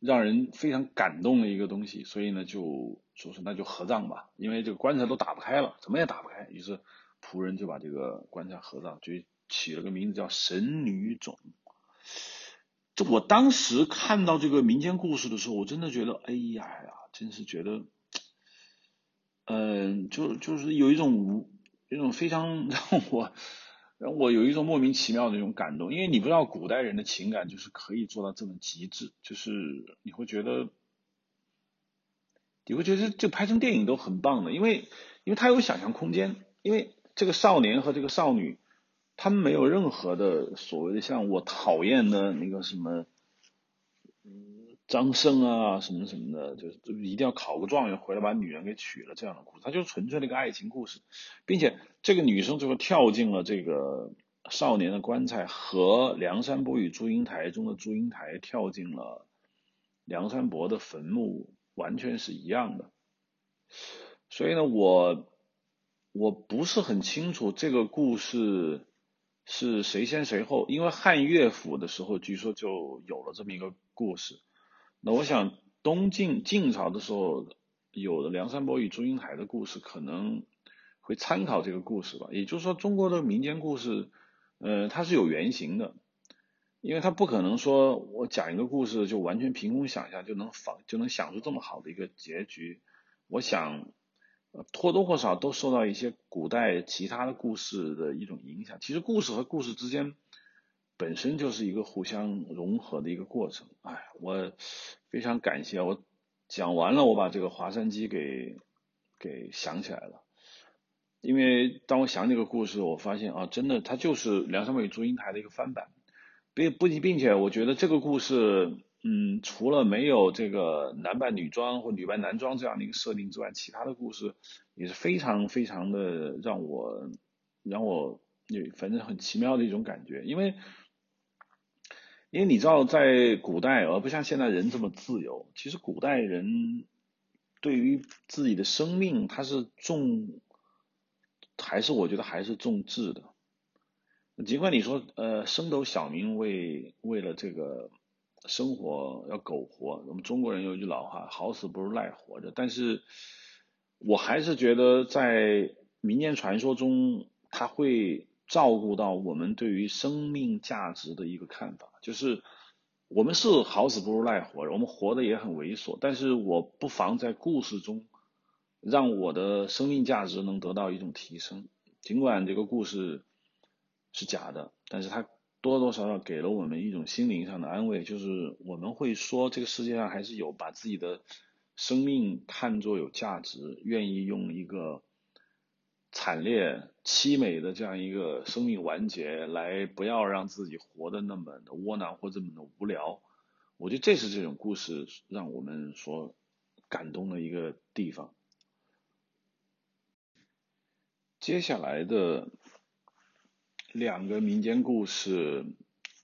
让人非常感动的一个东西，所以呢，就说是那就合葬吧，因为这个棺材都打不开了，怎么也打不开，于是仆人就把这个棺材合葬，就起了个名字叫神女冢。这我当时看到这个民间故事的时候，我真的觉得，哎呀呀，真是觉得，嗯，就就是有一种无，一种非常 让我让我有一种莫名其妙的一种感动，因为你不知道古代人的情感就是可以做到这么极致，就是你会觉得，你会觉得这拍成电影都很棒的，因为因为他有想象空间，因为这个少年和这个少女。他们没有任何的所谓的像我讨厌的那个什么，嗯，张生啊什么什么的，就是一定要考个状元回来把女人给娶了这样的故事，他就纯粹的一个爱情故事，并且这个女生最后跳进了这个少年的棺材，和梁山伯与祝英台中的祝英台跳进了梁山伯的坟墓，完全是一样的。所以呢，我我不是很清楚这个故事。是谁先谁后？因为汉乐府的时候，据说就有了这么一个故事。那我想，东晋晋朝的时候有的梁山伯与祝英台的故事，可能会参考这个故事吧。也就是说，中国的民间故事，呃，它是有原型的，因为它不可能说我讲一个故事就完全凭空想象就能仿就能想出这么好的一个结局。我想。或多或少都受到一些古代其他的故事的一种影响。其实故事和故事之间本身就是一个互相融合的一个过程。哎，我非常感谢我讲完了，我把这个华山鸡给给想起来了。因为当我想这个故事，我发现啊，真的它就是梁山伯与祝英台的一个翻版，并不并且我觉得这个故事。嗯，除了没有这个男扮女装或女扮男装这样的一个设定之外，其他的故事也是非常非常的让我让我有反正很奇妙的一种感觉，因为因为你知道，在古代，而不像现在人这么自由，其实古代人对于自己的生命，他是重，还是我觉得还是重质的。尽管你说，呃，升斗小民为为了这个。生活要苟活，我们中国人有一句老话，好死不如赖活着。但是，我还是觉得在民间传说中，他会照顾到我们对于生命价值的一个看法，就是我们是好死不如赖活着，我们活的也很猥琐，但是我不妨在故事中让我的生命价值能得到一种提升，尽管这个故事是假的，但是它。多多少少给了我们一种心灵上的安慰，就是我们会说这个世界上还是有把自己的生命看作有价值，愿意用一个惨烈凄美的这样一个生命完结来不要让自己活得那么的窝囊或这么的无聊。我觉得这是这种故事让我们所感动的一个地方。接下来的。两个民间故事，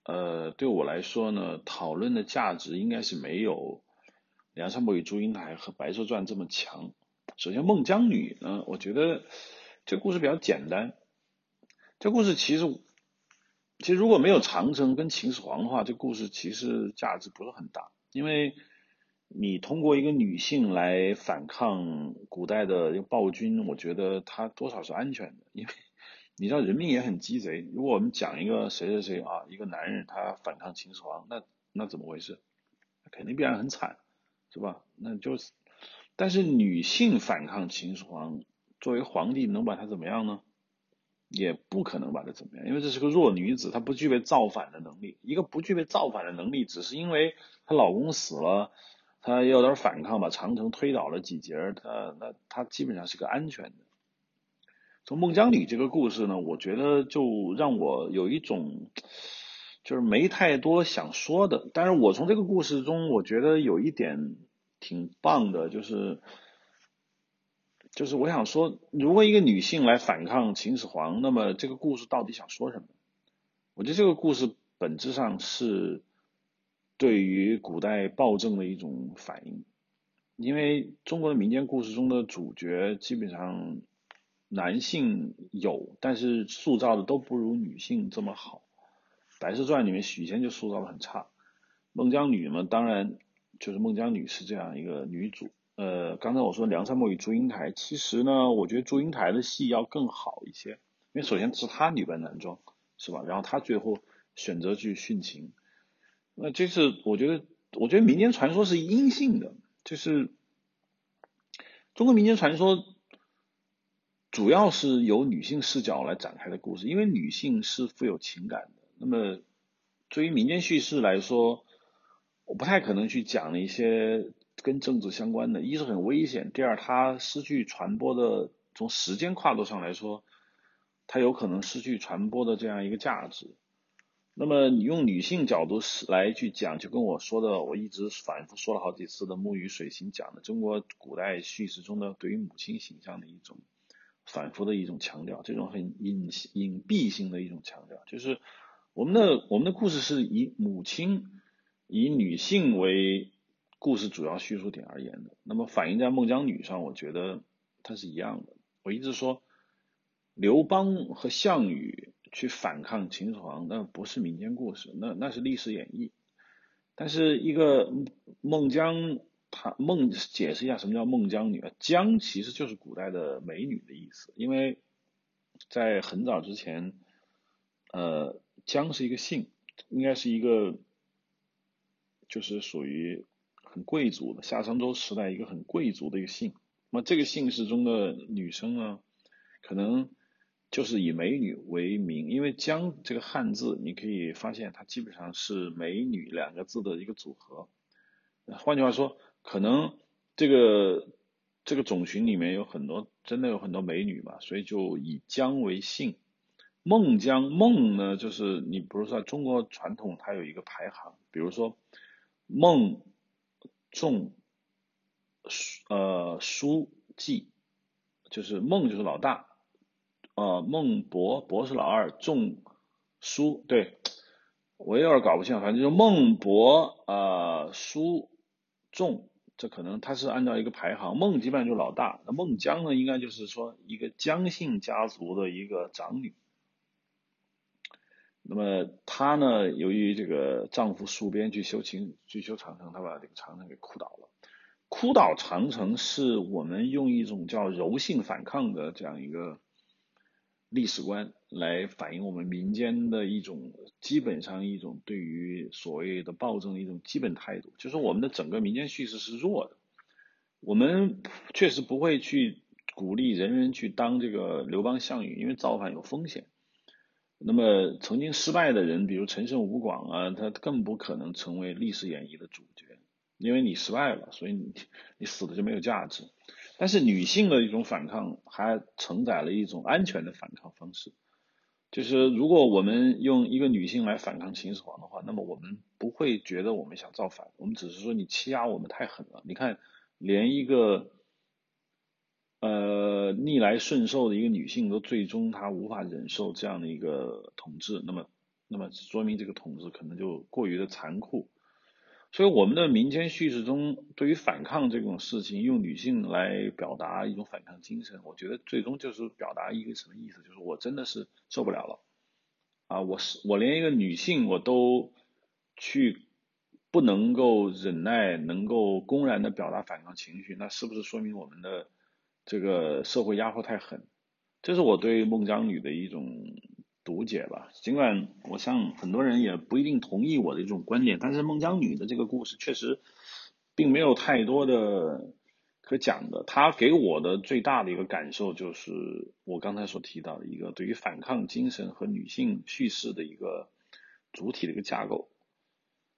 呃，对我来说呢，讨论的价值应该是没有《梁山伯与祝英台》和《白蛇传》这么强。首先，孟姜女呢，我觉得这故事比较简单。这故事其实，其实如果没有长城跟秦始皇的话，这故事其实价值不是很大。因为你通过一个女性来反抗古代的暴君，我觉得她多少是安全的，因为。你知道人命也很鸡贼。如果我们讲一个谁谁谁啊，一个男人他反抗秦始皇，那那怎么回事？肯定必然很惨，是吧？那就是，但是女性反抗秦始皇，作为皇帝能把她怎么样呢？也不可能把她怎么样，因为这是个弱女子，她不具备造反的能力。一个不具备造反的能力，只是因为她老公死了，她有点反抗，把长城推倒了几节，她那她基本上是个安全的。从孟姜女这个故事呢，我觉得就让我有一种，就是没太多想说的。但是我从这个故事中，我觉得有一点挺棒的，就是，就是我想说，如果一个女性来反抗秦始皇，那么这个故事到底想说什么？我觉得这个故事本质上是对于古代暴政的一种反应。因为中国的民间故事中的主角基本上男性有，但是塑造的都不如女性这么好。《白蛇传》里面许仙就塑造的很差，孟姜女嘛，当然就是孟姜女是这样一个女主。呃，刚才我说梁山伯与祝英台，其实呢，我觉得祝英台的戏要更好一些，因为首先是她女扮男装，是吧？然后她最后选择去殉情，那这是我觉得，我觉得民间传说是阴性的，就是中国民间传说主要是由女性视角来展开的故事，因为女性是富有情感的。那么，对于民间叙事来说，我不太可能去讲一些。跟政治相关的，一是很危险，第二它失去传播的，从时间跨度上来说，它有可能失去传播的这样一个价值。那么你用女性角度来去讲，就跟我说的，我一直反复说了好几次的木鱼水星讲的中国古代叙事中的对于母亲形象的一种反复的一种强调，这种很隐隐蔽性的一种强调，就是我们的我们的故事是以母亲以女性为。故事主要叙述点而言的，那么反映在孟姜女上，我觉得它是一样的。我一直说，刘邦和项羽去反抗秦始皇，那不是民间故事，那那是历史演绎。但是一个孟姜，他孟解释一下什么叫孟姜女啊？姜其实就是古代的美女的意思，因为在很早之前，呃，姜是一个姓，应该是一个，就是属于。很贵族的夏商周时代一个很贵族的一个姓，那么这个姓氏中的女生呢，可能就是以美女为名，因为姜这个汉字，你可以发现它基本上是美女两个字的一个组合。换句话说，可能这个这个种群里面有很多真的有很多美女嘛，所以就以姜为姓。孟姜孟呢，就是你比如说中国传统它有一个排行，比如说孟。仲、书呃书记，就是孟就是老大，呃孟博博是老二，仲书对，我有点搞不清，反正就是孟博啊书仲，这可能他是按照一个排行，孟基本上就老大，那孟姜呢应该就是说一个姜姓家族的一个长女。那么她呢？由于这个丈夫戍边去修秦去修长城，她把这个长城给哭倒了。哭倒长城是我们用一种叫柔性反抗的这样一个历史观来反映我们民间的一种基本上一种对于所谓的暴政的一种基本态度，就是我们的整个民间叙事是弱的。我们确实不会去鼓励人人去当这个刘邦、项羽，因为造反有风险。那么曾经失败的人，比如陈胜吴广啊，他更不可能成为历史演绎的主角，因为你失败了，所以你你死的就没有价值。但是女性的一种反抗，还承载了一种安全的反抗方式，就是如果我们用一个女性来反抗秦始皇的话，那么我们不会觉得我们想造反，我们只是说你欺压我们太狠了。你看，连一个。呃，逆来顺受的一个女性都最终她无法忍受这样的一个统治，那么，那么说明这个统治可能就过于的残酷。所以我们的民间叙事中，对于反抗这种事情，用女性来表达一种反抗精神，我觉得最终就是表达一个什么意思？就是我真的是受不了了啊！我是我连一个女性我都去不能够忍耐，能够公然的表达反抗情绪，那是不是说明我们的？这个社会压迫太狠，这是我对孟姜女的一种读解吧。尽管我像很多人也不一定同意我的这种观点，但是孟姜女的这个故事确实并没有太多的可讲的。她给我的最大的一个感受就是我刚才所提到的一个对于反抗精神和女性叙事的一个主体的一个架构。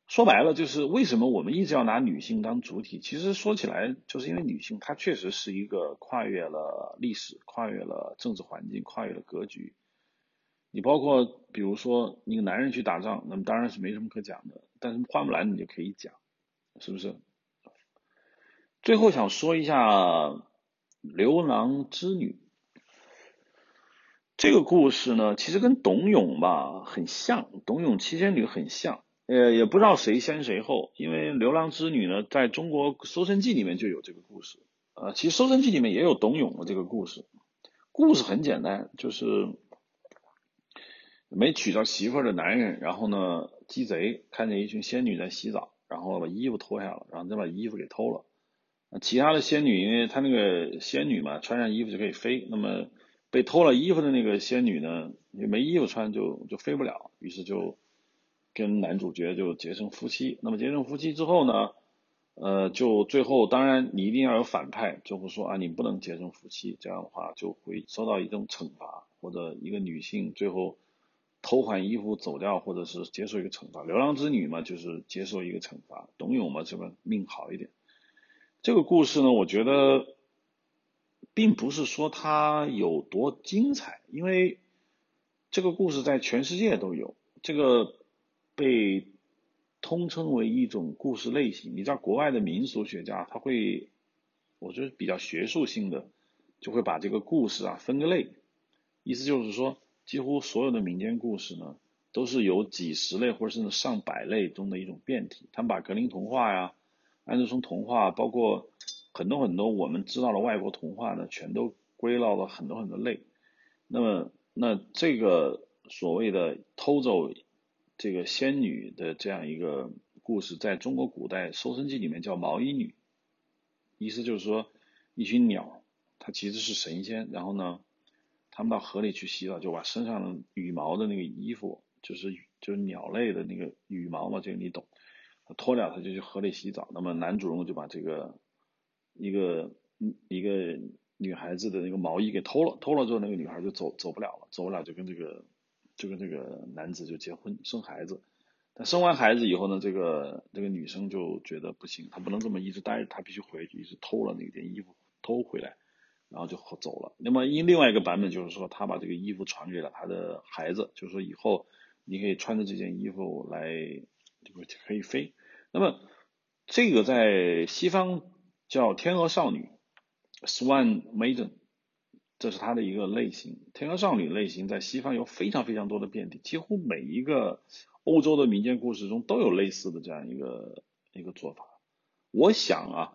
说白了，就是为什么我们一直要拿女性当主体？其实说起来，就是因为女性她确实是一个跨越了历史、跨越了政治环境、跨越了格局。你包括比如说，一个男人去打仗，那么当然是没什么可讲的。但是花木兰你就可以讲，是不是？最后想说一下《牛郎织女》这个故事呢，其实跟董永吧很像，《董永七仙女》很像。呃，也不知道谁先谁后，因为牛郎织女呢，在中国《搜神记》里面就有这个故事，呃，其实《搜神记》里面也有董永的这个故事。故事很简单，就是没娶着媳妇的男人，然后呢，鸡贼看见一群仙女在洗澡，然后把衣服脱下了，然后再把衣服给偷了。其他的仙女，因为她那个仙女嘛，穿上衣服就可以飞，那么被偷了衣服的那个仙女呢，也没衣服穿，就就飞不了，于是就。跟男主角就结成夫妻，那么结成夫妻之后呢，呃，就最后当然你一定要有反派，就会说啊，你不能结成夫妻，这样的话就会受到一种惩罚，或者一个女性最后偷换衣服走掉，或者是接受一个惩罚。流浪之女嘛，就是接受一个惩罚。董永嘛，这个命好一点。这个故事呢，我觉得并不是说它有多精彩，因为这个故事在全世界都有这个。被通称为一种故事类型。你知道，国外的民俗学家他会，我觉得比较学术性的，就会把这个故事啊分个类。意思就是说，几乎所有的民间故事呢，都是由几十类或者甚至上百类中的一种变体。他们把格林童话呀、安徒生童话，包括很多很多我们知道的外国童话呢，全都归到了很多很多类。那么，那这个所谓的偷走。这个仙女的这样一个故事，在中国古代《搜神记》里面叫毛衣女，意思就是说，一群鸟，它其实是神仙，然后呢，他们到河里去洗澡，就把身上的羽毛的那个衣服，就是就是鸟类的那个羽毛嘛，这个你懂，脱掉它就去河里洗澡。那么男主人公就把这个一个一个女孩子的那个毛衣给偷了，偷了之后，那个女孩就走走不了了，走不了就跟这个。就跟这个男子就结婚生孩子，但生完孩子以后呢，这个这个女生就觉得不行，她不能这么一直待着，她必须回去，一直偷了那件衣服偷回来，然后就走了。那么因另外一个版本就是说，他把这个衣服传给了他的孩子，就是说以后你可以穿着这件衣服来就可以飞。那么这个在西方叫天鹅少女，Swan Maiden。这是它的一个类型，天鹅少女类型在西方有非常非常多的变体，几乎每一个欧洲的民间故事中都有类似的这样一个一个做法。我想啊，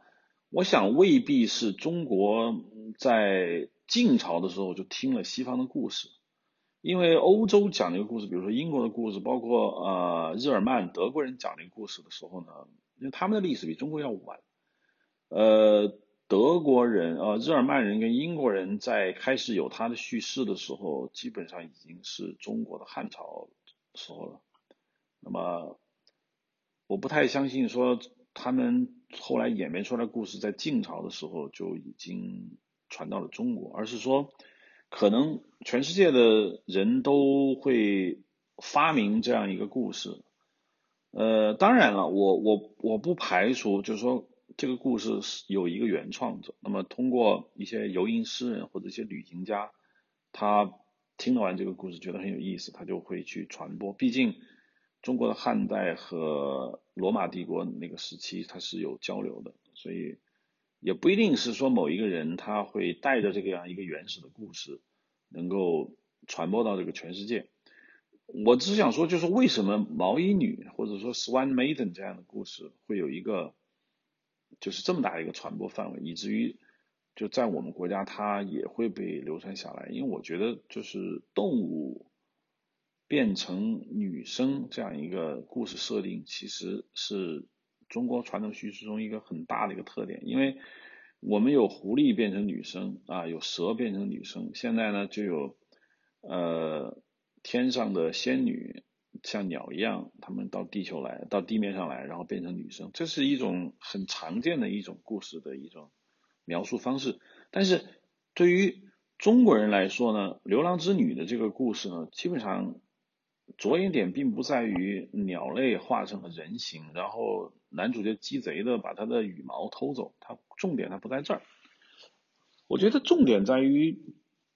我想未必是中国在晋朝的时候就听了西方的故事，因为欧洲讲这个故事，比如说英国的故事，包括呃日耳曼德国人讲这个故事的时候呢，因为他们的历史比中国要晚，呃。德国人呃，日耳曼人跟英国人在开始有他的叙事的时候，基本上已经是中国的汉朝时候了。那么，我不太相信说他们后来演变出来故事在晋朝的时候就已经传到了中国，而是说，可能全世界的人都会发明这样一个故事。呃，当然了，我我我不排除，就是说。这个故事是有一个原创者，那么通过一些游吟诗人或者一些旅行家，他听了完这个故事觉得很有意思，他就会去传播。毕竟中国的汉代和罗马帝国那个时期它是有交流的，所以也不一定是说某一个人他会带着这个样一个原始的故事能够传播到这个全世界。我只想说，就是为什么毛衣女或者说 Swan Maiden 这样的故事会有一个。就是这么大一个传播范围，以至于就在我们国家，它也会被流传下来。因为我觉得，就是动物变成女生这样一个故事设定，其实是中国传统叙事中一个很大的一个特点。因为我们有狐狸变成女生啊，有蛇变成女生，现在呢就有呃天上的仙女。像鸟一样，他们到地球来，到地面上来，然后变成女生，这是一种很常见的一种故事的一种描述方式。但是对于中国人来说呢，流浪之女的这个故事呢，基本上着眼点并不在于鸟类化成了人形，然后男主角鸡贼的把他的羽毛偷走，他重点他不在这儿。我觉得重点在于，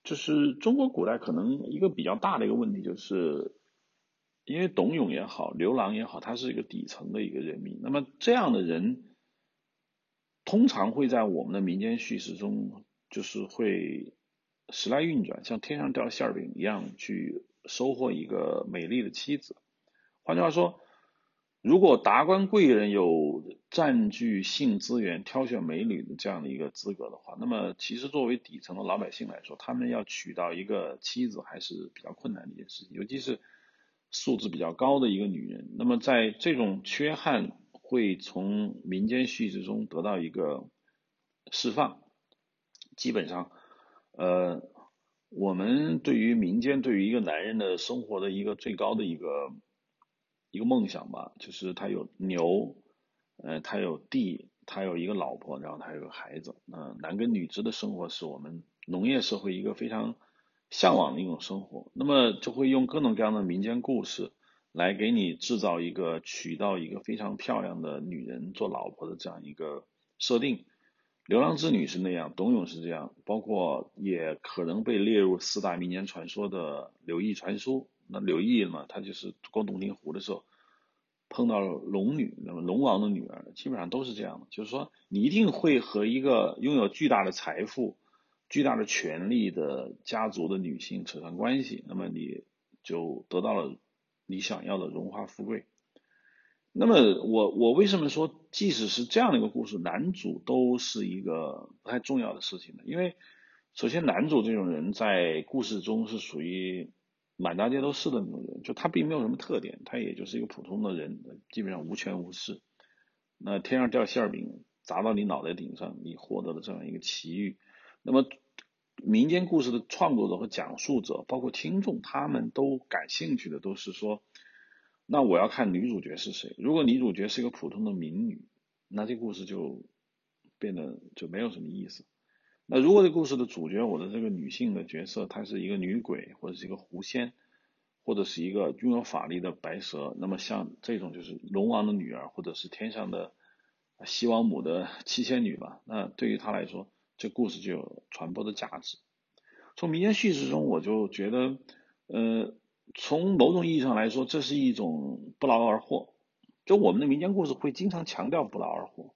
就是中国古代可能一个比较大的一个问题就是。因为董永也好，刘郎也好，他是一个底层的一个人民。那么这样的人，通常会在我们的民间叙事中，就是会时来运转，像天上掉馅饼一样，去收获一个美丽的妻子。换句话说，如果达官贵人有占据性资源、挑选美女的这样的一个资格的话，那么其实作为底层的老百姓来说，他们要娶到一个妻子还是比较困难的一件事情，尤其是素质比较高的一个女人。那么在这种缺憾会从民间叙事中得到一个释放，基本上，呃，我们对于民间对于一个男人的生活的一个最高的一个。一个梦想吧，就是他有牛，呃，他有地，他有一个老婆，然后他有个孩子。那男耕女织的生活是我们农业社会一个非常向往的一种生活。那么就会用各种各样的民间故事来给你制造一个娶到一个非常漂亮的女人做老婆的这样一个设定。流浪之女是那样，董永是这样，包括也可能被列入四大民间传说的柳毅传书。那柳毅嘛，他就是过洞庭湖的时候碰到了龙女，那么龙王的女儿，基本上都是这样的，就是说你一定会和一个拥有巨大的财富、巨大的权力的家族的女性扯上关系，那么你就得到了你想要的荣华富贵。那么我我为什么说，即使是这样的一个故事，男主都是一个不太重要的事情的？因为首先男主这种人在故事中是属于。满大街都是的那种人，就他并没有什么特点，他也就是一个普通的人，基本上无权无势。那天上掉馅饼砸到你脑袋顶上，你获得了这样一个奇遇。那么民间故事的创作者和讲述者，包括听众，他们都感兴趣的都是说，那我要看女主角是谁。如果女主角是一个普通的民女，那这故事就变得就没有什么意思。那如果这故事的主角，我的这个女性的角色，她是一个女鬼，或者是一个狐仙，或者是一个拥有法力的白蛇，那么像这种就是龙王的女儿，或者是天上的西王母的七仙女吧。那对于她来说，这故事就有传播的价值。从民间叙事中，我就觉得，呃，从某种意义上来说，这是一种不劳而获。就我们的民间故事会经常强调不劳而获。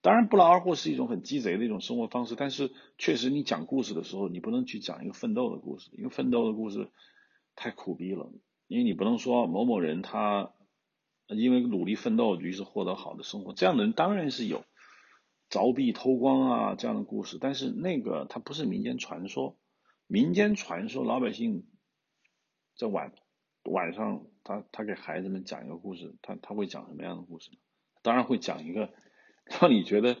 当然，不劳而获是一种很鸡贼的一种生活方式。但是，确实你讲故事的时候，你不能去讲一个奋斗的故事，因为奋斗的故事太苦逼了。因为你不能说某某人他因为努力奋斗，于是获得好的生活。这样的人当然是有凿壁偷光啊这样的故事，但是那个它不是民间传说。民间传说，老百姓在晚晚上，他他给孩子们讲一个故事，他他会讲什么样的故事呢？当然会讲一个。让你觉得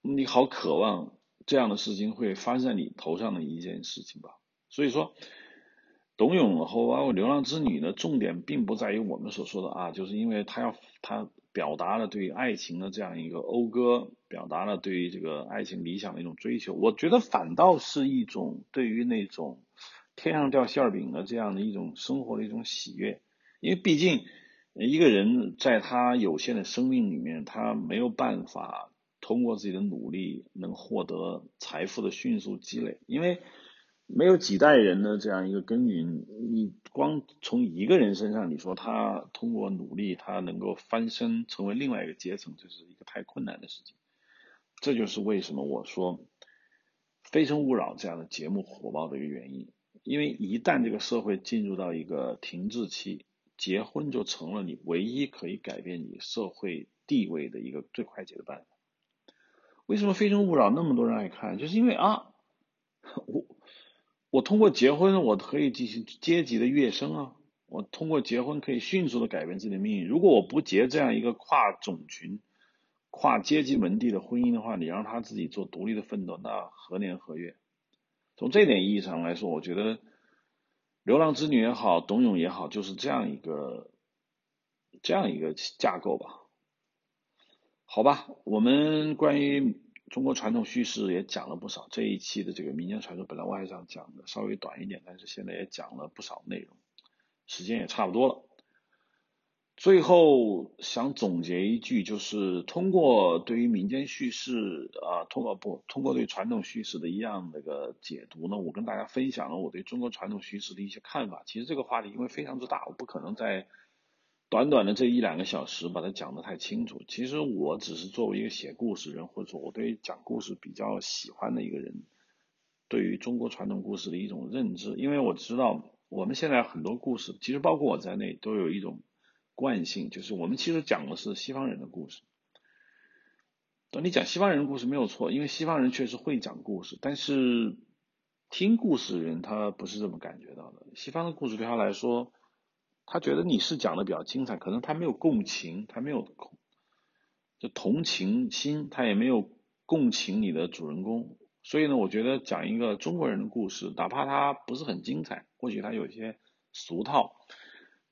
你好渴望这样的事情会发生在你头上的一件事情吧。所以说，董永和包括流浪之女的重点并不在于我们所说的啊，就是因为他要他表达了对爱情的这样一个讴歌，表达了对于这个爱情理想的一种追求。我觉得反倒是一种对于那种天上掉馅饼的这样的一种生活的一种喜悦，因为毕竟。一个人在他有限的生命里面，他没有办法通过自己的努力能获得财富的迅速积累，因为没有几代人的这样一个耕耘，你光从一个人身上，你说他通过努力，他能够翻身成为另外一个阶层，这是一个太困难的事情。这就是为什么我说《非诚勿扰》这样的节目火爆的一个原因，因为一旦这个社会进入到一个停滞期。结婚就成了你唯一可以改变你社会地位的一个最快捷的办法。为什么《非诚勿扰》那么多人爱看？就是因为啊，我我通过结婚，我可以进行阶级的跃升啊。我通过结婚可以迅速的改变自己的命运。如果我不结这样一个跨种群、跨阶级门第的婚姻的话，你让他自己做独立的奋斗，那何年何月？从这点意义上来说，我觉得。流浪之女也好，董永也好，就是这样一个这样一个架构吧。好吧，我们关于中国传统叙事也讲了不少。这一期的这个民间传说，本来我还想讲的稍微短一点，但是现在也讲了不少内容，时间也差不多了。最后想总结一句，就是通过对于民间叙事啊，通过不通过对传统叙事的一样那个解读呢，我跟大家分享了我对中国传统叙事的一些看法。其实这个话题因为非常之大，我不可能在短短的这一两个小时把它讲得太清楚。其实我只是作为一个写故事人，或者说我对讲故事比较喜欢的一个人，对于中国传统故事的一种认知。因为我知道我们现在很多故事，其实包括我在内，都有一种。惯性，就是我们其实讲的是西方人的故事。你讲西方人的故事没有错，因为西方人确实会讲故事，但是听故事的人他不是这么感觉到的。西方的故事对他来说，他觉得你是讲的比较精彩，可能他没有共情，他没有就同情心，他也没有共情你的主人公。所以呢，我觉得讲一个中国人的故事，哪怕他不是很精彩，或许他有些俗套，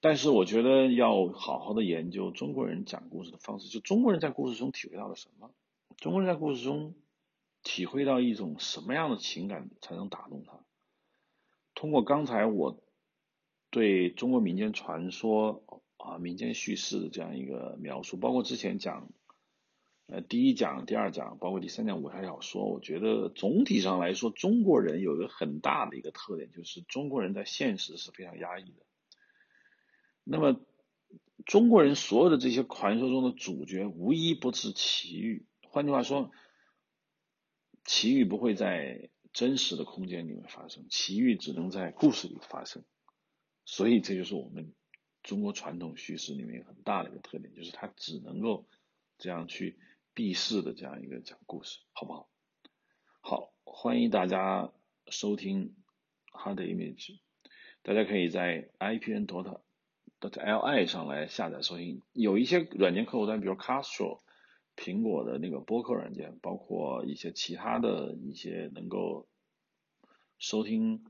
但是我觉得要好好的研究中国人讲故事的方式，就中国人在故事中体会到了什么。中国人在故事中体会到一种什么样的情感才能打动他？通过刚才我对中国民间传说啊、民间叙事的这样一个描述，包括之前讲呃第一讲、第二讲，包括第三讲武侠小说，我觉得总体上来说，中国人有一个很大的一个特点，就是中国人在现实是非常压抑的。那么中国人所有的这些传说中的主角，无一不是奇遇。换句话说，奇遇不会在真实的空间里面发生，奇遇只能在故事里发生。所以这就是我们中国传统叙事里面很大的一个特点，就是它只能够这样去避世的这样一个讲故事，好不好？好，欢迎大家收听 Hard Image，大家可以在 IPN Dota 在 li 上来下载收听，有一些软件客户端，比如 Castro。苹果的那个播客软件，包括一些其他的一些能够收听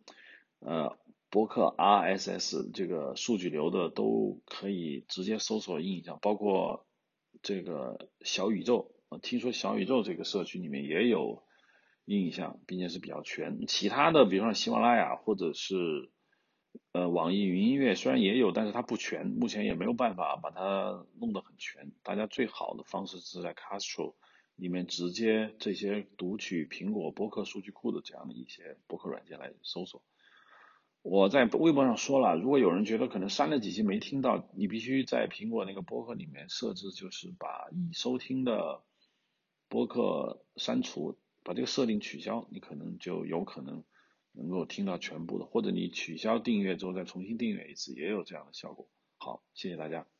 呃播客 RSS 这个数据流的，都可以直接搜索印象，包括这个小宇宙，听说小宇宙这个社区里面也有印象，并且是比较全。其他的，比如说喜马拉雅或者是。呃，网易云音乐虽然也有，但是它不全，目前也没有办法把它弄得很全。大家最好的方式是在 Castro 里面直接这些读取苹果播客数据库的这样的一些播客软件来搜索。我在微博上说了，如果有人觉得可能删了几期没听到，你必须在苹果那个播客里面设置，就是把已收听的播客删除，把这个设定取消，你可能就有可能。能够听到全部的，或者你取消订阅之后再重新订阅一次，也有这样的效果。好，谢谢大家。